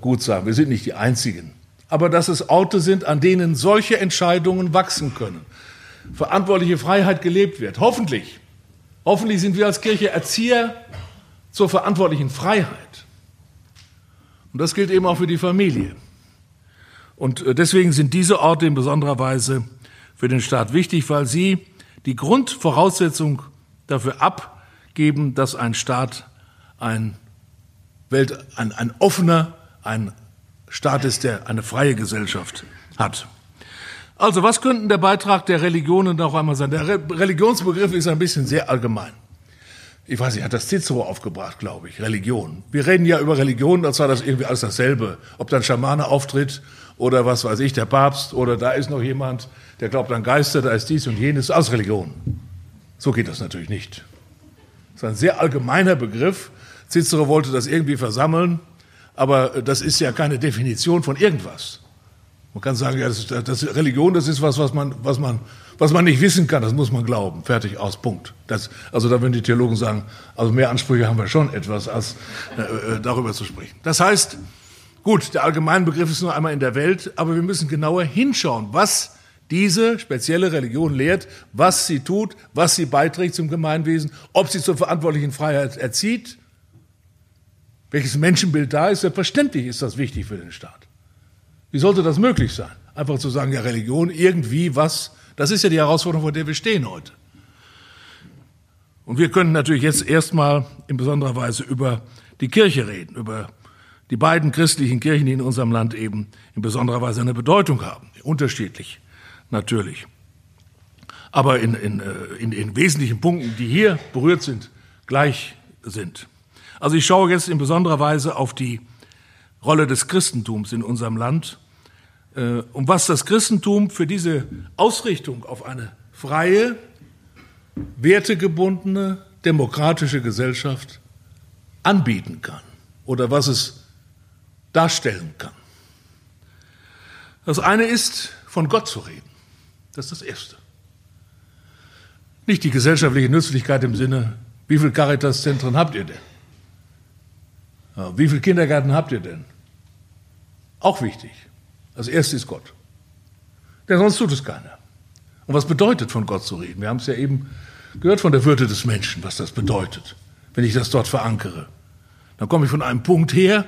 gut sagen. Wir sind nicht die Einzigen. Aber dass es Orte sind, an denen solche Entscheidungen wachsen können. Verantwortliche Freiheit gelebt wird. Hoffentlich. Hoffentlich sind wir als Kirche Erzieher zur verantwortlichen Freiheit. Und das gilt eben auch für die Familie. Und äh, deswegen sind diese Orte in besonderer Weise für den Staat wichtig, weil sie die Grundvoraussetzung dafür abgeben, dass ein Staat ein, Welt, ein, ein offener, ein Staat ist, der eine freie Gesellschaft hat. Also, was könnten der Beitrag der Religionen noch einmal sein? Der Religionsbegriff ist ein bisschen sehr allgemein ich weiß nicht, hat das Cicero aufgebracht, glaube ich, Religion. Wir reden ja über Religion, als war das irgendwie alles dasselbe. Ob dann Schamane auftritt oder was weiß ich, der Papst oder da ist noch jemand, der glaubt an Geister, da ist dies und jenes, alles Religion. So geht das natürlich nicht. Das ist ein sehr allgemeiner Begriff. Cicero wollte das irgendwie versammeln, aber das ist ja keine Definition von irgendwas. Man kann sagen, ja, das, das Religion, das ist was, was man, was man was man nicht wissen kann, das muss man glauben. Fertig, aus, Punkt. Das, also da würden die Theologen sagen, also mehr Ansprüche haben wir schon etwas, als äh, äh, darüber zu sprechen. Das heißt, gut, der allgemeine Begriff ist nur einmal in der Welt, aber wir müssen genauer hinschauen, was diese spezielle Religion lehrt, was sie tut, was sie beiträgt zum Gemeinwesen, ob sie zur verantwortlichen Freiheit erzieht, welches Menschenbild da ist. Selbstverständlich ist das wichtig für den Staat. Wie sollte das möglich sein? Einfach zu sagen, ja, Religion irgendwie was das ist ja die Herausforderung, vor der wir stehen heute. Und wir können natürlich jetzt erstmal in besonderer Weise über die Kirche reden, über die beiden christlichen Kirchen, die in unserem Land eben in besonderer Weise eine Bedeutung haben. Unterschiedlich, natürlich. Aber in, in, äh, in, in wesentlichen Punkten, die hier berührt sind, gleich sind. Also ich schaue jetzt in besonderer Weise auf die Rolle des Christentums in unserem Land äh, und was das Christentum für diese Ausrichtung auf eine freie, wertegebundene, demokratische Gesellschaft anbieten kann oder was es darstellen kann. Das eine ist, von Gott zu reden. Das ist das Erste. Nicht die gesellschaftliche Nützlichkeit im Sinne, wie viele Caritas-Zentren habt ihr denn? Wie viele Kindergärten habt ihr denn? Auch wichtig. Das Erste ist Gott. Denn sonst tut es keiner. Und was bedeutet, von Gott zu reden? Wir haben es ja eben gehört von der Würde des Menschen, was das bedeutet, wenn ich das dort verankere. Dann komme ich von einem Punkt her,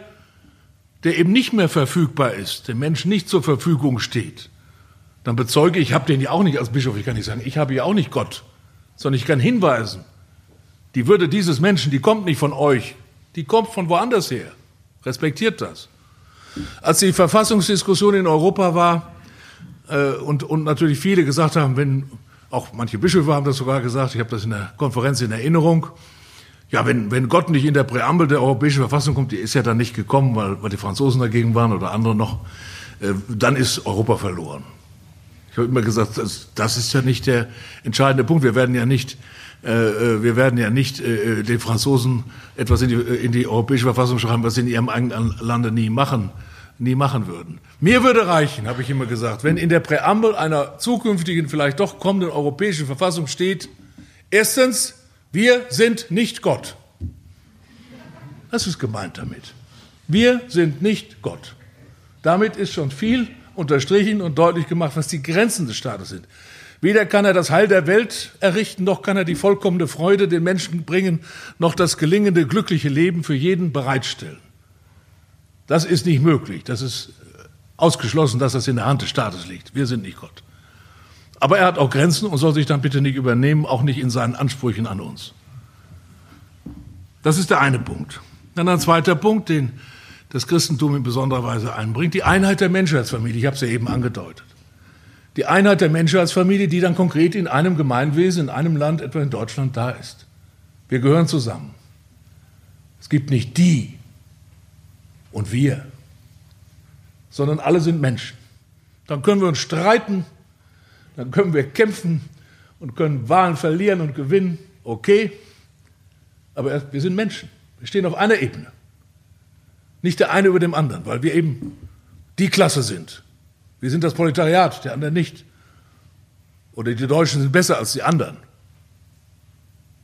der eben nicht mehr verfügbar ist, dem Menschen nicht zur Verfügung steht. Dann bezeuge ich, ich habe den ja auch nicht als Bischof, ich kann nicht sagen, ich habe ja auch nicht Gott, sondern ich kann hinweisen, die Würde dieses Menschen, die kommt nicht von euch, die kommt von woanders her. Respektiert das. Als die Verfassungsdiskussion in Europa war äh, und, und natürlich viele gesagt haben, wenn auch manche Bischöfe haben das sogar gesagt, ich habe das in der Konferenz in Erinnerung, ja, wenn, wenn Gott nicht in der Präambel der Europäischen Verfassung kommt, die ist ja dann nicht gekommen, weil, weil die Franzosen dagegen waren oder andere noch, äh, dann ist Europa verloren. Ich habe immer gesagt, das, das ist ja nicht der entscheidende Punkt. Wir werden ja nicht wir werden ja nicht äh, den Franzosen etwas in die, in die europäische Verfassung schreiben, was sie in ihrem eigenen Lande nie machen, nie machen würden. Mir würde reichen, habe ich immer gesagt, wenn in der Präambel einer zukünftigen, vielleicht doch kommenden europäischen Verfassung steht, erstens, wir sind nicht Gott. Das ist gemeint damit. Wir sind nicht Gott. Damit ist schon viel unterstrichen und deutlich gemacht, was die Grenzen des Staates sind. Weder kann er das Heil der Welt errichten, noch kann er die vollkommene Freude den Menschen bringen, noch das gelingende, glückliche Leben für jeden bereitstellen. Das ist nicht möglich. Das ist ausgeschlossen, dass das in der Hand des Staates liegt. Wir sind nicht Gott. Aber er hat auch Grenzen und soll sich dann bitte nicht übernehmen, auch nicht in seinen Ansprüchen an uns. Das ist der eine Punkt. Dann ein zweiter Punkt, den das Christentum in besonderer Weise einbringt, die Einheit der Menschheitsfamilie. Ich habe es ja eben angedeutet. Die Einheit der Menschheitsfamilie, die dann konkret in einem Gemeinwesen, in einem Land, etwa in Deutschland, da ist. Wir gehören zusammen. Es gibt nicht die und wir, sondern alle sind Menschen. Dann können wir uns streiten, dann können wir kämpfen und können Wahlen verlieren und gewinnen. Okay, aber wir sind Menschen. Wir stehen auf einer Ebene. Nicht der eine über dem anderen, weil wir eben die Klasse sind, wir sind das Proletariat, der andere nicht. Oder die Deutschen sind besser als die anderen.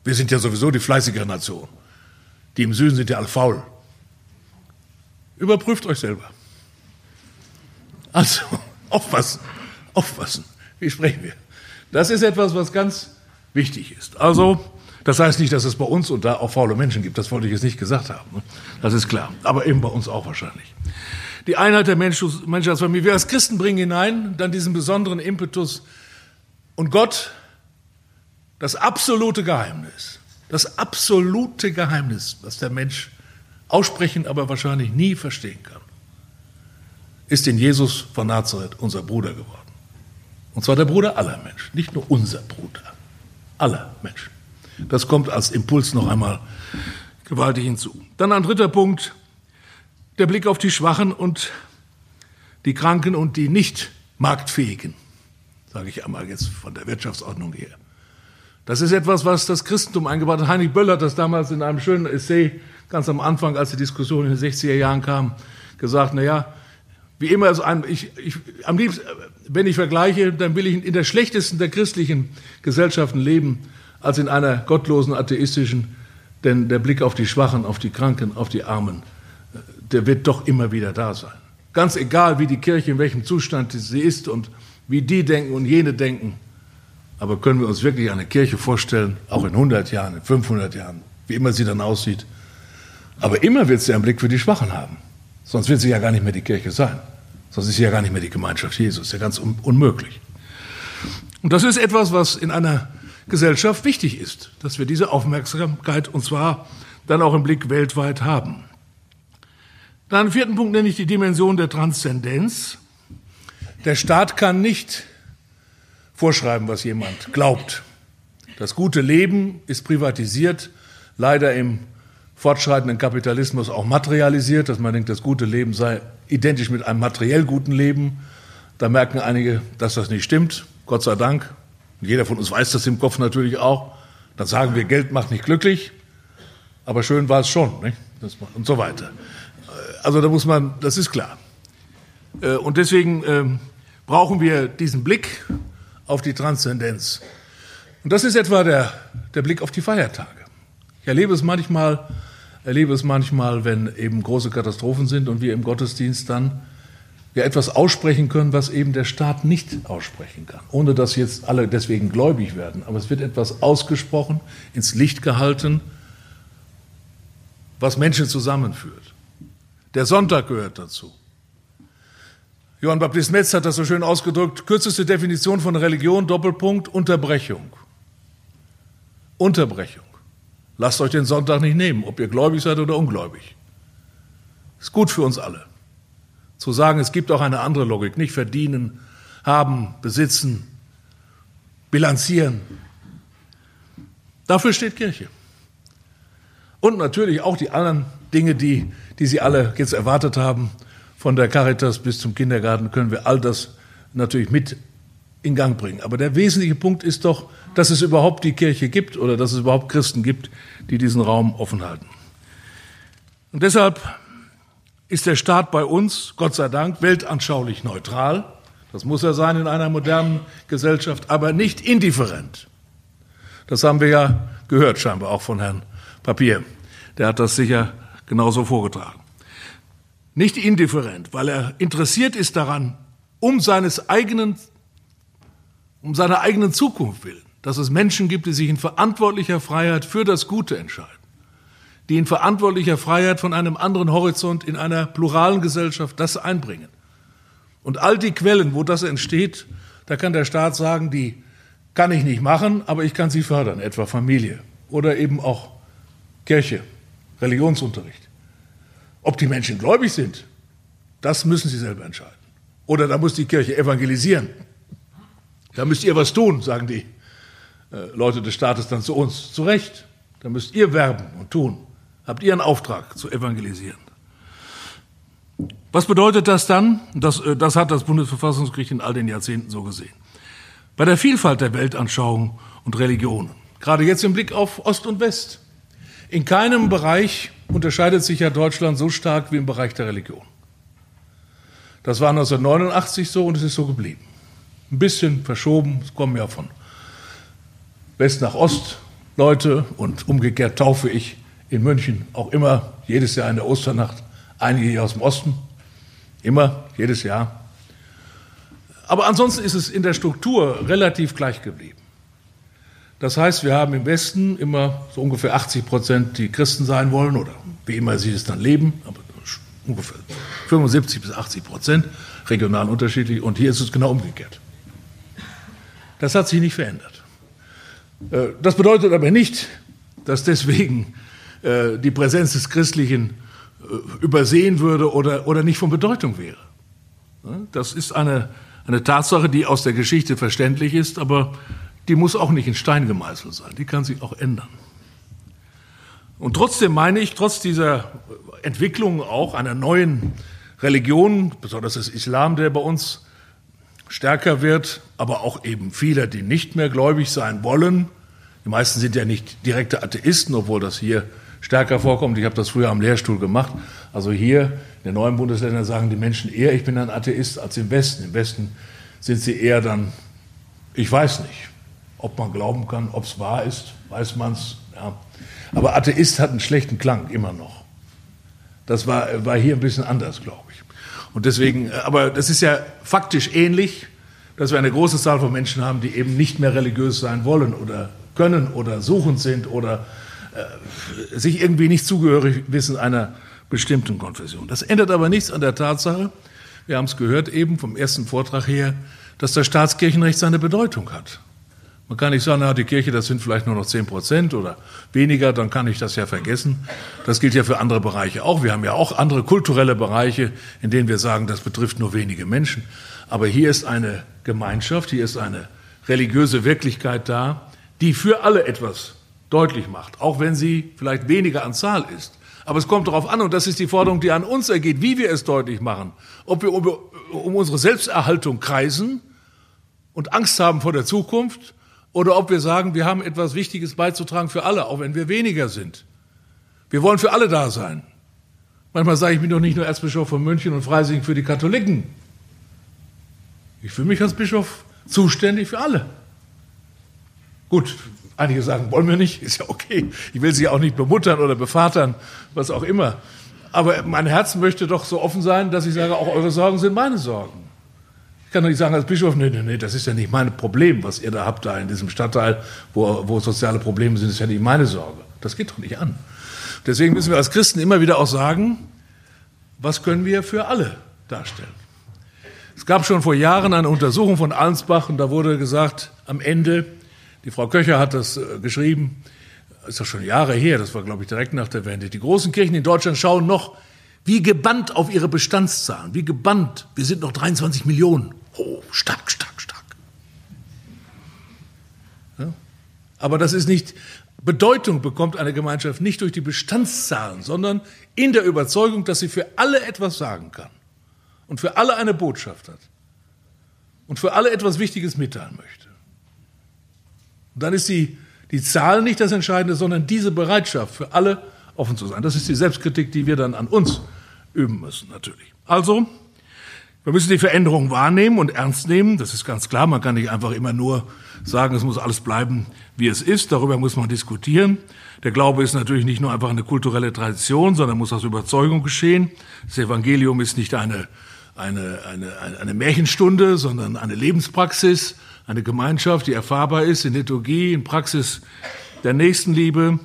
Wir sind ja sowieso die fleißigere Nation. Die im Süden sind ja alle faul. Überprüft euch selber. Also, aufpassen, aufpassen. Wie sprechen wir? Das ist etwas, was ganz wichtig ist. Also, das heißt nicht, dass es bei uns und da auch faule Menschen gibt. Das wollte ich jetzt nicht gesagt haben. Das ist klar. Aber eben bei uns auch wahrscheinlich die Einheit der Menschheitsfamilie. Wir als Christen bringen hinein dann diesen besonderen Impetus und Gott, das absolute Geheimnis, das absolute Geheimnis, was der Mensch aussprechen, aber wahrscheinlich nie verstehen kann, ist in Jesus von Nazareth unser Bruder geworden. Und zwar der Bruder aller Menschen, nicht nur unser Bruder, aller Menschen. Das kommt als Impuls noch einmal gewaltig hinzu. Dann ein dritter Punkt, der Blick auf die Schwachen und die Kranken und die nicht marktfähigen, sage ich einmal jetzt von der Wirtschaftsordnung her. Das ist etwas, was das Christentum eingebaut hat. Heinrich Böll hat das damals in einem schönen Essay ganz am Anfang, als die Diskussion in den 60er Jahren kam, gesagt, na ja, wie immer, also ich, ich, am liebsten, wenn ich vergleiche, dann will ich in der schlechtesten der christlichen Gesellschaften leben, als in einer gottlosen, atheistischen, denn der Blick auf die Schwachen, auf die Kranken, auf die Armen der wird doch immer wieder da sein. Ganz egal, wie die Kirche, in welchem Zustand sie ist und wie die denken und jene denken. Aber können wir uns wirklich eine Kirche vorstellen, auch in 100 Jahren, in 500 Jahren, wie immer sie dann aussieht. Aber immer wird sie einen Blick für die Schwachen haben. Sonst wird sie ja gar nicht mehr die Kirche sein. Sonst ist sie ja gar nicht mehr die Gemeinschaft Jesus. Ja ganz un unmöglich. Und das ist etwas, was in einer Gesellschaft wichtig ist, dass wir diese Aufmerksamkeit und zwar dann auch im Blick weltweit haben. Dann einen vierten Punkt nenne ich die Dimension der Transzendenz. Der Staat kann nicht vorschreiben, was jemand glaubt. Das gute Leben ist privatisiert, leider im fortschreitenden Kapitalismus auch materialisiert, dass man denkt, das gute Leben sei identisch mit einem materiell guten Leben. Da merken einige, dass das nicht stimmt, Gott sei Dank. Jeder von uns weiß das im Kopf natürlich auch. Dann sagen wir, Geld macht nicht glücklich. Aber schön war es schon, nicht? und so weiter. Also da muss man, das ist klar. Äh, und deswegen ähm, brauchen wir diesen Blick auf die Transzendenz. Und das ist etwa der, der Blick auf die Feiertage. Ich erlebe es manchmal, erlebe es manchmal, wenn eben große Katastrophen sind und wir im Gottesdienst dann ja etwas aussprechen können, was eben der Staat nicht aussprechen kann, ohne dass jetzt alle deswegen gläubig werden. Aber es wird etwas ausgesprochen, ins Licht gehalten, was Menschen zusammenführt. Der Sonntag gehört dazu. Johann Baptist Metz hat das so schön ausgedrückt, kürzeste Definition von Religion, Doppelpunkt, Unterbrechung. Unterbrechung. Lasst euch den Sonntag nicht nehmen, ob ihr gläubig seid oder ungläubig. Ist gut für uns alle. Zu sagen, es gibt auch eine andere Logik, nicht verdienen, haben, besitzen, bilanzieren. Dafür steht Kirche. Und natürlich auch die anderen Dinge, die, die Sie alle jetzt erwartet haben, von der Caritas bis zum Kindergarten können wir all das natürlich mit in Gang bringen. Aber der wesentliche Punkt ist doch, dass es überhaupt die Kirche gibt oder dass es überhaupt Christen gibt, die diesen Raum offen halten. Und deshalb ist der Staat bei uns, Gott sei Dank, weltanschaulich neutral. Das muss er sein in einer modernen Gesellschaft, aber nicht indifferent. Das haben wir ja gehört, scheinbar auch von Herrn Papier. Der hat das sicher genauso vorgetragen nicht indifferent, weil er interessiert ist daran, um seines eigenen, um seiner eigenen Zukunft willen, dass es Menschen gibt, die sich in verantwortlicher Freiheit für das Gute entscheiden, die in verantwortlicher Freiheit von einem anderen Horizont in einer pluralen Gesellschaft das einbringen. Und all die Quellen, wo das entsteht, da kann der Staat sagen, die kann ich nicht machen, aber ich kann sie fördern, etwa Familie oder eben auch Kirche, Religionsunterricht. Ob die Menschen gläubig sind, das müssen sie selber entscheiden. Oder da muss die Kirche evangelisieren. Da müsst ihr was tun, sagen die äh, Leute des Staates dann zu uns. Zu Recht. Da müsst ihr werben und tun. Habt ihr einen Auftrag zu evangelisieren. Was bedeutet das dann? Das, äh, das hat das Bundesverfassungsgericht in all den Jahrzehnten so gesehen. Bei der Vielfalt der Weltanschauung und Religionen, gerade jetzt im Blick auf Ost und West, in keinem Bereich unterscheidet sich ja Deutschland so stark wie im Bereich der Religion. Das war 1989 so und es ist so geblieben. Ein bisschen verschoben, es kommen ja von West nach Ost Leute und umgekehrt taufe ich in München auch immer jedes Jahr in der Osternacht einige hier aus dem Osten. Immer, jedes Jahr. Aber ansonsten ist es in der Struktur relativ gleich geblieben. Das heißt, wir haben im Westen immer so ungefähr 80 Prozent, die Christen sein wollen oder wie immer sie es dann leben, aber ungefähr 75 bis 80 Prozent, regional unterschiedlich. Und hier ist es genau umgekehrt. Das hat sich nicht verändert. Äh, das bedeutet aber nicht, dass deswegen äh, die Präsenz des Christlichen äh, übersehen würde oder, oder nicht von Bedeutung wäre. Das ist eine, eine Tatsache, die aus der Geschichte verständlich ist, aber die muss auch nicht in Stein gemeißelt sein, die kann sich auch ändern. Und trotzdem meine ich, trotz dieser Entwicklung auch einer neuen Religion, besonders des Islam, der bei uns stärker wird, aber auch eben vieler, die nicht mehr gläubig sein wollen. Die meisten sind ja nicht direkte Atheisten, obwohl das hier stärker vorkommt. Ich habe das früher am Lehrstuhl gemacht. Also hier in den neuen Bundesländern sagen die Menschen eher, ich bin ein Atheist, als im Westen. Im Westen sind sie eher dann, ich weiß nicht. Ob man glauben kann, ob es wahr ist, weiß man es. Ja. Aber Atheist hat einen schlechten Klang, immer noch. Das war, war hier ein bisschen anders, glaube ich. Und deswegen, äh, aber das ist ja faktisch ähnlich, dass wir eine große Zahl von Menschen haben, die eben nicht mehr religiös sein wollen oder können oder suchend sind oder äh, sich irgendwie nicht zugehörig wissen einer bestimmten Konfession. Das ändert aber nichts an der Tatsache, wir haben es gehört eben vom ersten Vortrag her, dass das Staatskirchenrecht seine Bedeutung hat. Man kann nicht sagen, na, die Kirche, das sind vielleicht nur noch zehn Prozent oder weniger, dann kann ich das ja vergessen. Das gilt ja für andere Bereiche auch. Wir haben ja auch andere kulturelle Bereiche, in denen wir sagen, das betrifft nur wenige Menschen. Aber hier ist eine Gemeinschaft, hier ist eine religiöse Wirklichkeit da, die für alle etwas deutlich macht, auch wenn sie vielleicht weniger an Zahl ist. Aber es kommt darauf an, und das ist die Forderung, die an uns ergeht, wie wir es deutlich machen. Ob wir um, um unsere Selbsterhaltung kreisen und Angst haben vor der Zukunft oder ob wir sagen, wir haben etwas Wichtiges beizutragen für alle, auch wenn wir weniger sind. Wir wollen für alle da sein. Manchmal sage ich, bin doch nicht nur Erzbischof von München und Freising für die Katholiken. Ich fühle mich als Bischof zuständig für alle. Gut, einige sagen, wollen wir nicht, ist ja okay. Ich will sie auch nicht bemuttern oder bevatern, was auch immer. Aber mein Herz möchte doch so offen sein, dass ich sage, auch eure Sorgen sind meine Sorgen. Ich kann doch nicht sagen als Bischof, nee, nee, nee, das ist ja nicht mein Problem, was ihr da habt, da in diesem Stadtteil, wo, wo soziale Probleme sind, ist ja nicht meine Sorge. Das geht doch nicht an. Deswegen müssen wir als Christen immer wieder auch sagen, was können wir für alle darstellen. Es gab schon vor Jahren eine Untersuchung von Allensbach und da wurde gesagt, am Ende, die Frau Köcher hat das äh, geschrieben, ist doch schon Jahre her, das war glaube ich direkt nach der Wende. Die großen Kirchen in Deutschland schauen noch wie gebannt auf ihre Bestandszahlen, wie gebannt. Wir sind noch 23 Millionen. Oh, stark, stark, stark. Ja? Aber das ist nicht, Bedeutung bekommt eine Gemeinschaft nicht durch die Bestandszahlen, sondern in der Überzeugung, dass sie für alle etwas sagen kann und für alle eine Botschaft hat und für alle etwas Wichtiges mitteilen möchte. Und dann ist die, die Zahl nicht das Entscheidende, sondern diese Bereitschaft für alle offen zu sein. Das ist die Selbstkritik, die wir dann an uns üben müssen, natürlich. Also, wir müssen die Veränderung wahrnehmen und ernst nehmen. Das ist ganz klar. Man kann nicht einfach immer nur sagen, es muss alles bleiben, wie es ist. Darüber muss man diskutieren. Der Glaube ist natürlich nicht nur einfach eine kulturelle Tradition, sondern muss aus Überzeugung geschehen. Das Evangelium ist nicht eine, eine, eine, eine Märchenstunde, sondern eine Lebenspraxis, eine Gemeinschaft, die erfahrbar ist in Liturgie, in Praxis der Nächstenliebe.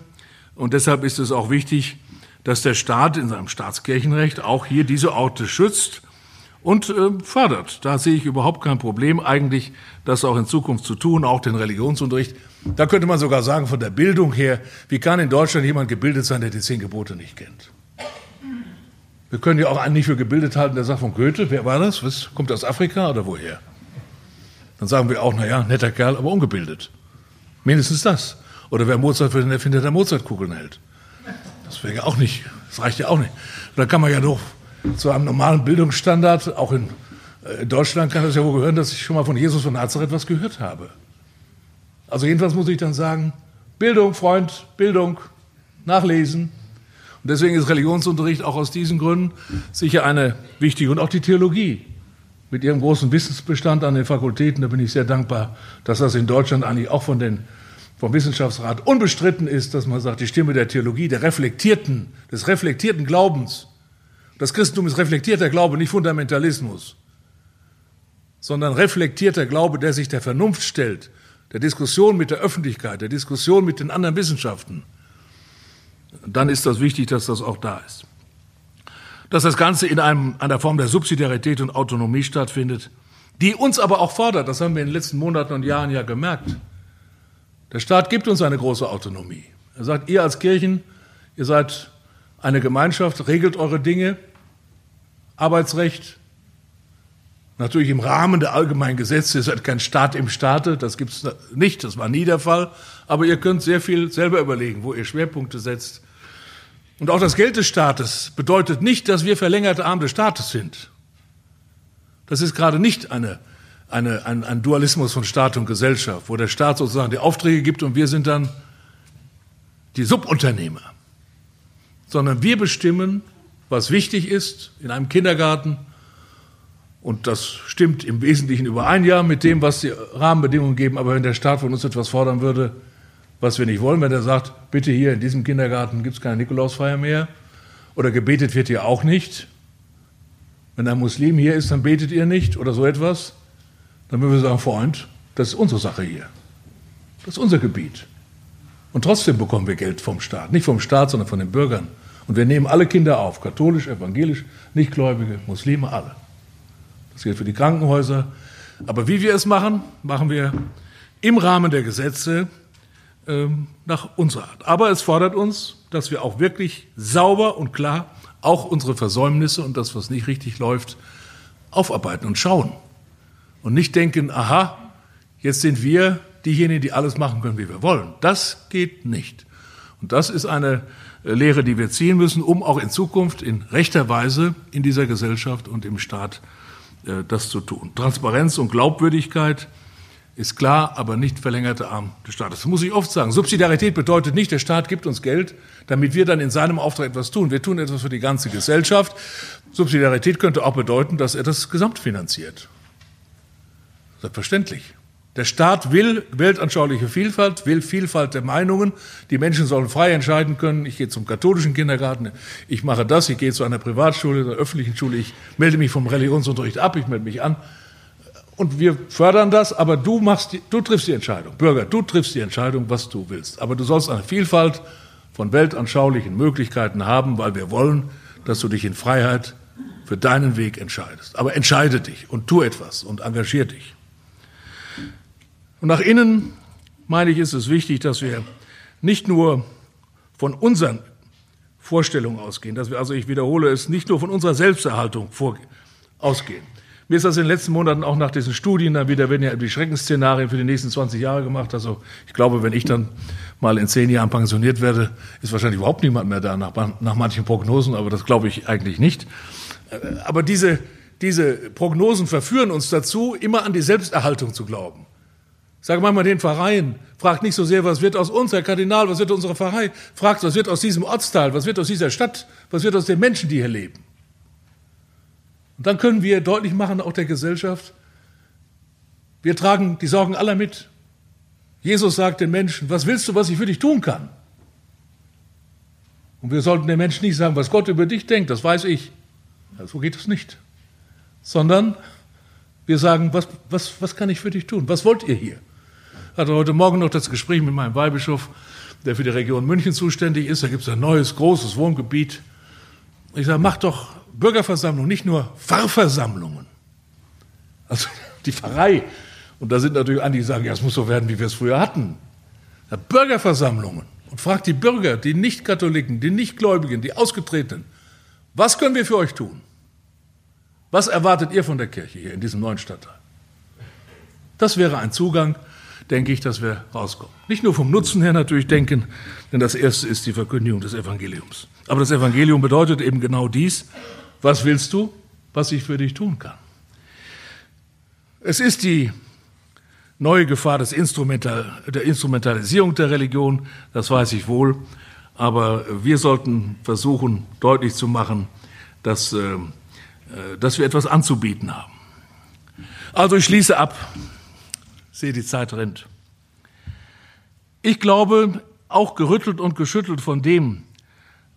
Und deshalb ist es auch wichtig, dass der Staat in seinem Staatskirchenrecht auch hier diese Orte schützt und äh, fördert. Da sehe ich überhaupt kein Problem, eigentlich das auch in Zukunft zu tun, auch den Religionsunterricht. Da könnte man sogar sagen, von der Bildung her, wie kann in Deutschland jemand gebildet sein, der die zehn Gebote nicht kennt? Wir können ja auch einen nicht für gebildet halten, der sagt von Goethe, wer war das? Was, kommt aus Afrika oder woher? Dann sagen wir auch, naja, netter Kerl, aber ungebildet. Mindestens das. Oder wer Mozart für den Erfinder der Mozartkugeln hält. Das wäre ja auch nicht, das reicht ja auch nicht. Da kann man ja doch zu einem normalen Bildungsstandard, auch in äh, Deutschland kann das ja wohl gehören, dass ich schon mal von Jesus von Nazareth was gehört habe. Also jedenfalls muss ich dann sagen, Bildung, Freund, Bildung, nachlesen. Und deswegen ist Religionsunterricht auch aus diesen Gründen sicher eine wichtige und auch die Theologie mit ihrem großen Wissensbestand an den Fakultäten, da bin ich sehr dankbar, dass das in Deutschland eigentlich auch von den, vom Wissenschaftsrat unbestritten ist, dass man sagt, die Stimme der Theologie, der reflektierten, des reflektierten Glaubens, das Christentum ist reflektierter Glaube, nicht Fundamentalismus, sondern reflektierter Glaube, der sich der Vernunft stellt, der Diskussion mit der Öffentlichkeit, der Diskussion mit den anderen Wissenschaften. Dann ist das wichtig, dass das auch da ist. Dass das Ganze in einem, einer Form der Subsidiarität und Autonomie stattfindet, die uns aber auch fordert, das haben wir in den letzten Monaten und Jahren ja gemerkt. Der Staat gibt uns eine große Autonomie. Er sagt, ihr als Kirchen, ihr seid eine Gemeinschaft, regelt eure Dinge, Arbeitsrecht, natürlich im Rahmen der allgemeinen Gesetze, ihr seid kein Staat im Staate, das gibt es nicht, das war nie der Fall, aber ihr könnt sehr viel selber überlegen, wo ihr Schwerpunkte setzt. Und auch das Geld des Staates bedeutet nicht, dass wir verlängerte Arm des Staates sind. Das ist gerade nicht eine, eine, ein, ein Dualismus von Staat und Gesellschaft, wo der Staat sozusagen die Aufträge gibt und wir sind dann die Subunternehmer sondern wir bestimmen, was wichtig ist in einem Kindergarten. Und das stimmt im Wesentlichen überein, ja, mit dem, was die Rahmenbedingungen geben. Aber wenn der Staat von uns etwas fordern würde, was wir nicht wollen, wenn er sagt, bitte hier in diesem Kindergarten gibt es keine Nikolausfeier mehr oder gebetet wird hier auch nicht. Wenn ein Muslim hier ist, dann betet ihr nicht oder so etwas. Dann würden wir sagen, Freund, das ist unsere Sache hier. Das ist unser Gebiet. Und trotzdem bekommen wir Geld vom Staat. Nicht vom Staat, sondern von den Bürgern. Und wir nehmen alle Kinder auf, katholisch, evangelisch, Nichtgläubige, Muslime, alle. Das gilt für die Krankenhäuser. Aber wie wir es machen, machen wir im Rahmen der Gesetze ähm, nach unserer Art. Aber es fordert uns, dass wir auch wirklich sauber und klar auch unsere Versäumnisse und das, was nicht richtig läuft, aufarbeiten und schauen. Und nicht denken, aha, jetzt sind wir diejenigen, die alles machen können, wie wir wollen. Das geht nicht. Und das ist eine äh, Lehre, die wir ziehen müssen, um auch in Zukunft in rechter Weise in dieser Gesellschaft und im Staat äh, das zu tun. Transparenz und Glaubwürdigkeit ist klar, aber nicht verlängerte Arm des Staates. Das muss ich oft sagen. Subsidiarität bedeutet nicht, der Staat gibt uns Geld, damit wir dann in seinem Auftrag etwas tun. Wir tun etwas für die ganze Gesellschaft. Subsidiarität könnte auch bedeuten, dass er das Gesamt finanziert. Selbstverständlich. Der Staat will weltanschauliche Vielfalt, will Vielfalt der Meinungen. Die Menschen sollen frei entscheiden können. Ich gehe zum katholischen Kindergarten, ich mache das, ich gehe zu einer Privatschule, einer öffentlichen Schule, ich melde mich vom Religionsunterricht ab, ich melde mich an. Und wir fördern das, aber du machst, die, du triffst die Entscheidung. Bürger, du triffst die Entscheidung, was du willst. Aber du sollst eine Vielfalt von weltanschaulichen Möglichkeiten haben, weil wir wollen, dass du dich in Freiheit für deinen Weg entscheidest. Aber entscheide dich und tu etwas und engagier dich. Und nach innen, meine ich, ist es wichtig, dass wir nicht nur von unseren Vorstellungen ausgehen, dass wir, also ich wiederhole es, nicht nur von unserer Selbsterhaltung ausgehen. Mir ist das in den letzten Monaten auch nach diesen Studien dann wieder, werden ja die Schreckensszenarien für die nächsten 20 Jahre gemacht. Also ich glaube, wenn ich dann mal in zehn Jahren pensioniert werde, ist wahrscheinlich überhaupt niemand mehr da nach, nach manchen Prognosen, aber das glaube ich eigentlich nicht. Aber diese, diese Prognosen verführen uns dazu, immer an die Selbsterhaltung zu glauben. Sag manchmal den Pfarreien, fragt nicht so sehr, was wird aus uns, Herr Kardinal, was wird unserer Pfarrei, fragt, was wird aus diesem Ortsteil, was wird aus dieser Stadt, was wird aus den Menschen, die hier leben. Und dann können wir deutlich machen, auch der Gesellschaft, wir tragen die Sorgen aller mit. Jesus sagt den Menschen, was willst du, was ich für dich tun kann? Und wir sollten den Menschen nicht sagen, was Gott über dich denkt, das weiß ich. Ja, so geht es nicht. Sondern wir sagen, was, was, was kann ich für dich tun? Was wollt ihr hier? Hatte heute Morgen noch das Gespräch mit meinem Weihbischof, der für die Region München zuständig ist. Da gibt es ein neues, großes Wohngebiet. Ich sage, mach doch Bürgerversammlungen, nicht nur Pfarrversammlungen. Also die Pfarrei. Und da sind natürlich einige, die sagen, ja, es muss so werden, wie wir es früher hatten. Ja, Bürgerversammlungen. Und fragt die Bürger, die Nicht-Katholiken, die Nichtgläubigen, die Ausgetretenen, was können wir für euch tun? Was erwartet ihr von der Kirche hier in diesem neuen Stadtteil? Das wäre ein Zugang, denke ich, dass wir rauskommen. Nicht nur vom Nutzen her natürlich denken, denn das erste ist die Verkündigung des Evangeliums. Aber das Evangelium bedeutet eben genau dies. Was willst du, was ich für dich tun kann? Es ist die neue Gefahr des Instrumental, der Instrumentalisierung der Religion, das weiß ich wohl. Aber wir sollten versuchen, deutlich zu machen, dass, äh, äh dass wir etwas anzubieten haben. Also ich schließe ab sehe, die Zeit rennt. Ich glaube, auch gerüttelt und geschüttelt von dem,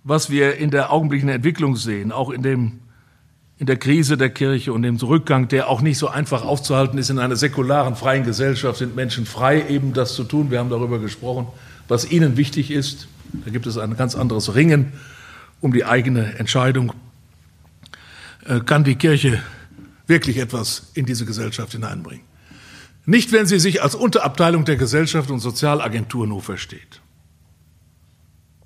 was wir in der augenblicklichen Entwicklung sehen, auch in, dem, in der Krise der Kirche und dem Rückgang, der auch nicht so einfach aufzuhalten ist in einer säkularen, freien Gesellschaft, sind Menschen frei, eben das zu tun. Wir haben darüber gesprochen, was ihnen wichtig ist. Da gibt es ein ganz anderes Ringen um die eigene Entscheidung. Äh, kann die Kirche wirklich etwas in diese Gesellschaft hineinbringen? Nicht, wenn sie sich als Unterabteilung der Gesellschaft und Sozialagentur nur versteht,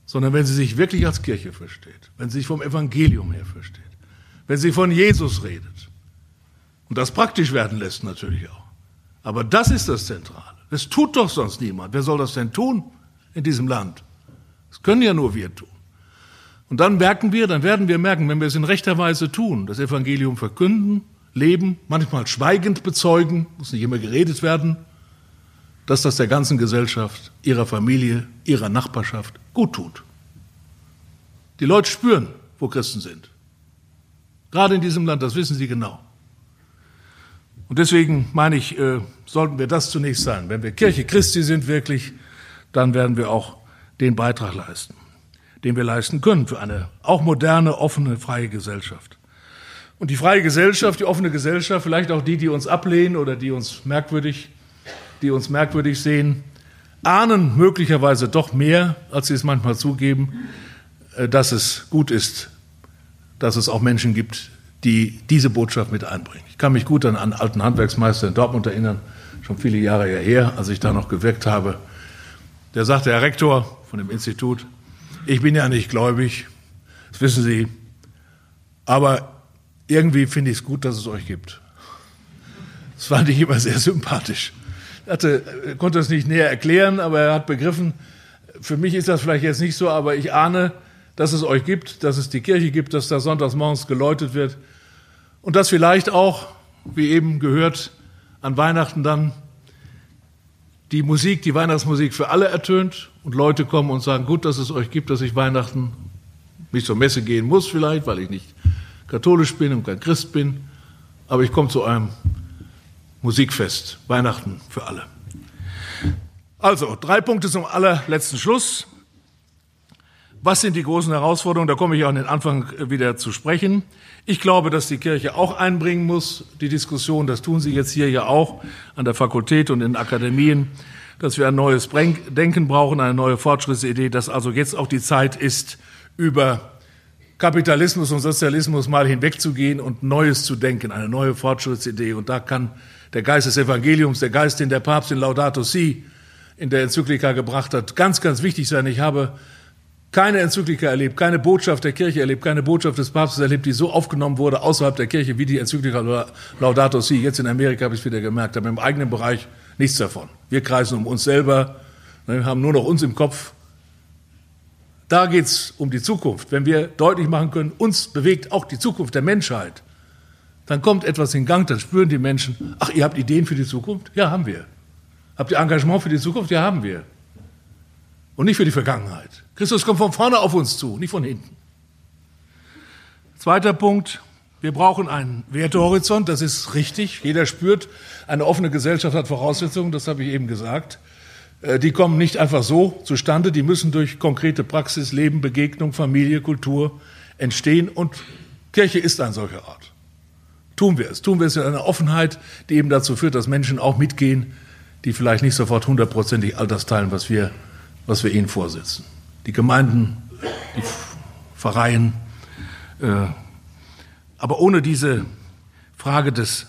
sondern wenn sie sich wirklich als Kirche versteht, wenn sie sich vom Evangelium her versteht, wenn sie von Jesus redet und das praktisch werden lässt natürlich auch. Aber das ist das Zentrale. Das tut doch sonst niemand. Wer soll das denn tun in diesem Land? Das können ja nur wir tun. Und dann merken wir, dann werden wir merken, wenn wir es in rechter Weise tun, das Evangelium verkünden, leben, manchmal schweigend bezeugen, muss nicht immer geredet werden, dass das der ganzen Gesellschaft, ihrer Familie, ihrer Nachbarschaft gut tut. Die Leute spüren, wo Christen sind. Gerade in diesem Land, das wissen sie genau. Und deswegen meine ich, äh, sollten wir das zunächst sein. Wenn wir Kirche Christi sind wirklich, dann werden wir auch den Beitrag leisten, den wir leisten können für eine auch moderne, offene, freie Gesellschaft. Und die freie Gesellschaft, die offene Gesellschaft, vielleicht auch die, die uns ablehnen oder die uns merkwürdig, die uns merkwürdig sehen, ahnen möglicherweise doch mehr, als sie es manchmal zugeben, äh, dass es gut ist, dass es auch Menschen gibt, die diese Botschaft mit einbringen. Ich kann mich gut an einen alten Handwerksmeister in Dortmund erinnern, schon viele Jahre her, als ich da noch gewirkt habe. Der sagte, Herr Rektor von dem Institut, ich bin ja nicht gläubig, das wissen Sie, aber irgendwie finde ich es gut, dass es euch gibt. Das fand ich immer sehr sympathisch. Er hatte, konnte es nicht näher erklären, aber er hat begriffen, für mich ist das vielleicht jetzt nicht so, aber ich ahne, dass es euch gibt, dass es die Kirche gibt, dass da sonntags morgens geläutet wird und dass vielleicht auch, wie eben gehört, an Weihnachten dann die Musik, die Weihnachtsmusik für alle ertönt und Leute kommen und sagen, gut, dass es euch gibt, dass ich Weihnachten nicht zur Messe gehen muss vielleicht, weil ich nicht katholisch bin und kein Christ bin, aber ich komme zu einem Musikfest, Weihnachten für alle. Also, drei Punkte zum allerletzten Schluss. Was sind die großen Herausforderungen? Da komme ich auch an den Anfang wieder zu sprechen. Ich glaube, dass die Kirche auch einbringen muss, die Diskussion, das tun Sie jetzt hier ja auch an der Fakultät und in Akademien, dass wir ein neues Denken brauchen, eine neue Fortschrittsidee, dass also jetzt auch die Zeit ist, über Kapitalismus und Sozialismus mal hinwegzugehen und Neues zu denken, eine neue Fortschrittsidee. Und da kann der Geist des Evangeliums, der Geist, den der Papst in Laudato Si in der Enzyklika gebracht hat, ganz, ganz wichtig sein. Ich habe keine Enzyklika erlebt, keine Botschaft der Kirche erlebt, keine Botschaft des Papstes erlebt, die so aufgenommen wurde außerhalb der Kirche wie die Enzyklika Laudato Si. Jetzt in Amerika habe ich es wieder gemerkt, aber im eigenen Bereich nichts davon. Wir kreisen um uns selber, haben nur noch uns im Kopf. Da geht es um die Zukunft. Wenn wir deutlich machen können, uns bewegt auch die Zukunft der Menschheit, dann kommt etwas in Gang, dann spüren die Menschen, ach, ihr habt Ideen für die Zukunft? Ja, haben wir. Habt ihr Engagement für die Zukunft? Ja, haben wir und nicht für die Vergangenheit. Christus kommt von vorne auf uns zu, nicht von hinten. Zweiter Punkt, wir brauchen einen Wertehorizont, das ist richtig. Jeder spürt, eine offene Gesellschaft hat Voraussetzungen, das habe ich eben gesagt. Äh, die kommen nicht einfach so zustande, die müssen durch konkrete Praxis, Leben, Begegnung, Familie, Kultur entstehen und Kirche ist ein solcher Ort. Tun wir es. Tun wir es in einer Offenheit, die eben dazu führt, dass Menschen auch mitgehen, die vielleicht nicht sofort hundertprozentig all das teilen, was wir was wir ihnen vorsetzen. Die Gemeinden, die Pfarreien. Äh, aber ohne diese Frage des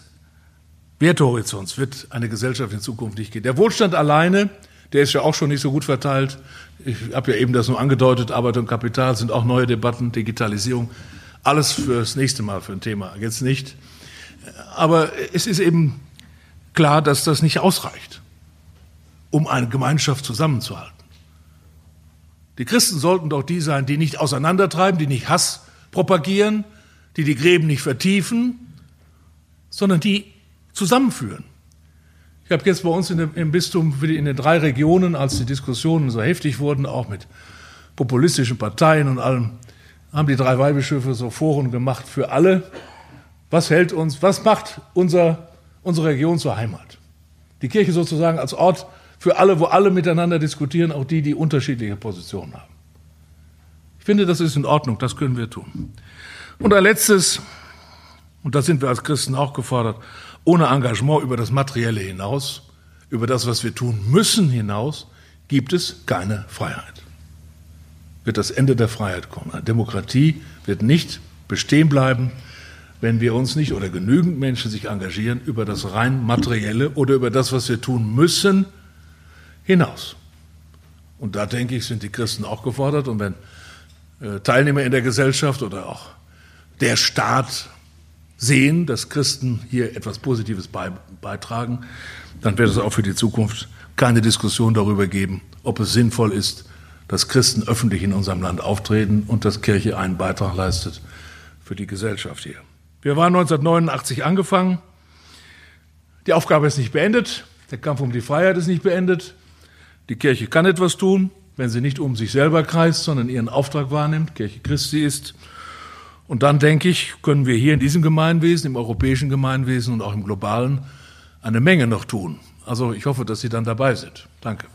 Wertehorizonts wird eine Gesellschaft in Zukunft nicht gehen. Der Wohlstand alleine, der ist ja auch schon nicht so gut verteilt. Ich habe ja eben das nur angedeutet, Arbeit und Kapital sind auch neue Debatten, Digitalisierung. Alles fürs nächste Mal für ein Thema, jetzt nicht. Aber es ist eben klar, dass das nicht ausreicht, um eine Gemeinschaft zusammenzuhalten. Die Christen sollten doch die sein, die nicht auseinandertreiben, die nicht Hass propagieren, die die Gräben nicht vertiefen, sondern die zusammenführen. Ich habe jetzt bei uns dem, im Bistum in den drei Regionen, als die Diskussionen so heftig wurden, auch mit populistischen Parteien und allem, haben die drei Weihbischöfe so Foren gemacht für alle. Was hält uns, was macht unser, unsere Region zur Heimat? Die Kirche sozusagen als Ort für alle, wo alle miteinander diskutieren, auch die, die unterschiedliche Positionen haben. Ich finde, das ist in Ordnung, das können wir tun. Und ein letztes, und da sind wir als Christen auch gefordert, ohne Engagement über das Materielle hinaus, über das, was wir tun müssen hinaus, gibt es keine Freiheit. Wird das Ende der Freiheit kommen. Eine Demokratie wird nicht bestehen bleiben, wenn wir uns nicht oder genügend Menschen sich engagieren über das rein materielle oder über das, was wir tun müssen, hinaus. Und da denke ich, sind die Christen auch gefordert. Und wenn äh, Teilnehmer in der Gesellschaft oder auch der Staat sehen, dass Christen hier etwas Positives beitragen, dann wird es auch für die Zukunft keine Diskussion darüber geben, ob es sinnvoll ist, dass Christen öffentlich in unserem Land auftreten und dass Kirche einen Beitrag leistet für die Gesellschaft hier. Wir waren 1989 angefangen. Die Aufgabe ist nicht beendet. Der Kampf um die Freiheit ist nicht beendet. Die Kirche kann etwas tun, wenn sie nicht um sich selber kreist, sondern ihren Auftrag wahrnimmt, Kirche Christi ist. Und dann denke ich, können wir hier in diesem Gemeinwesen, im europäischen Gemeinwesen und auch im globalen eine Menge noch tun. Also ich hoffe, dass Sie dann dabei sind. Danke.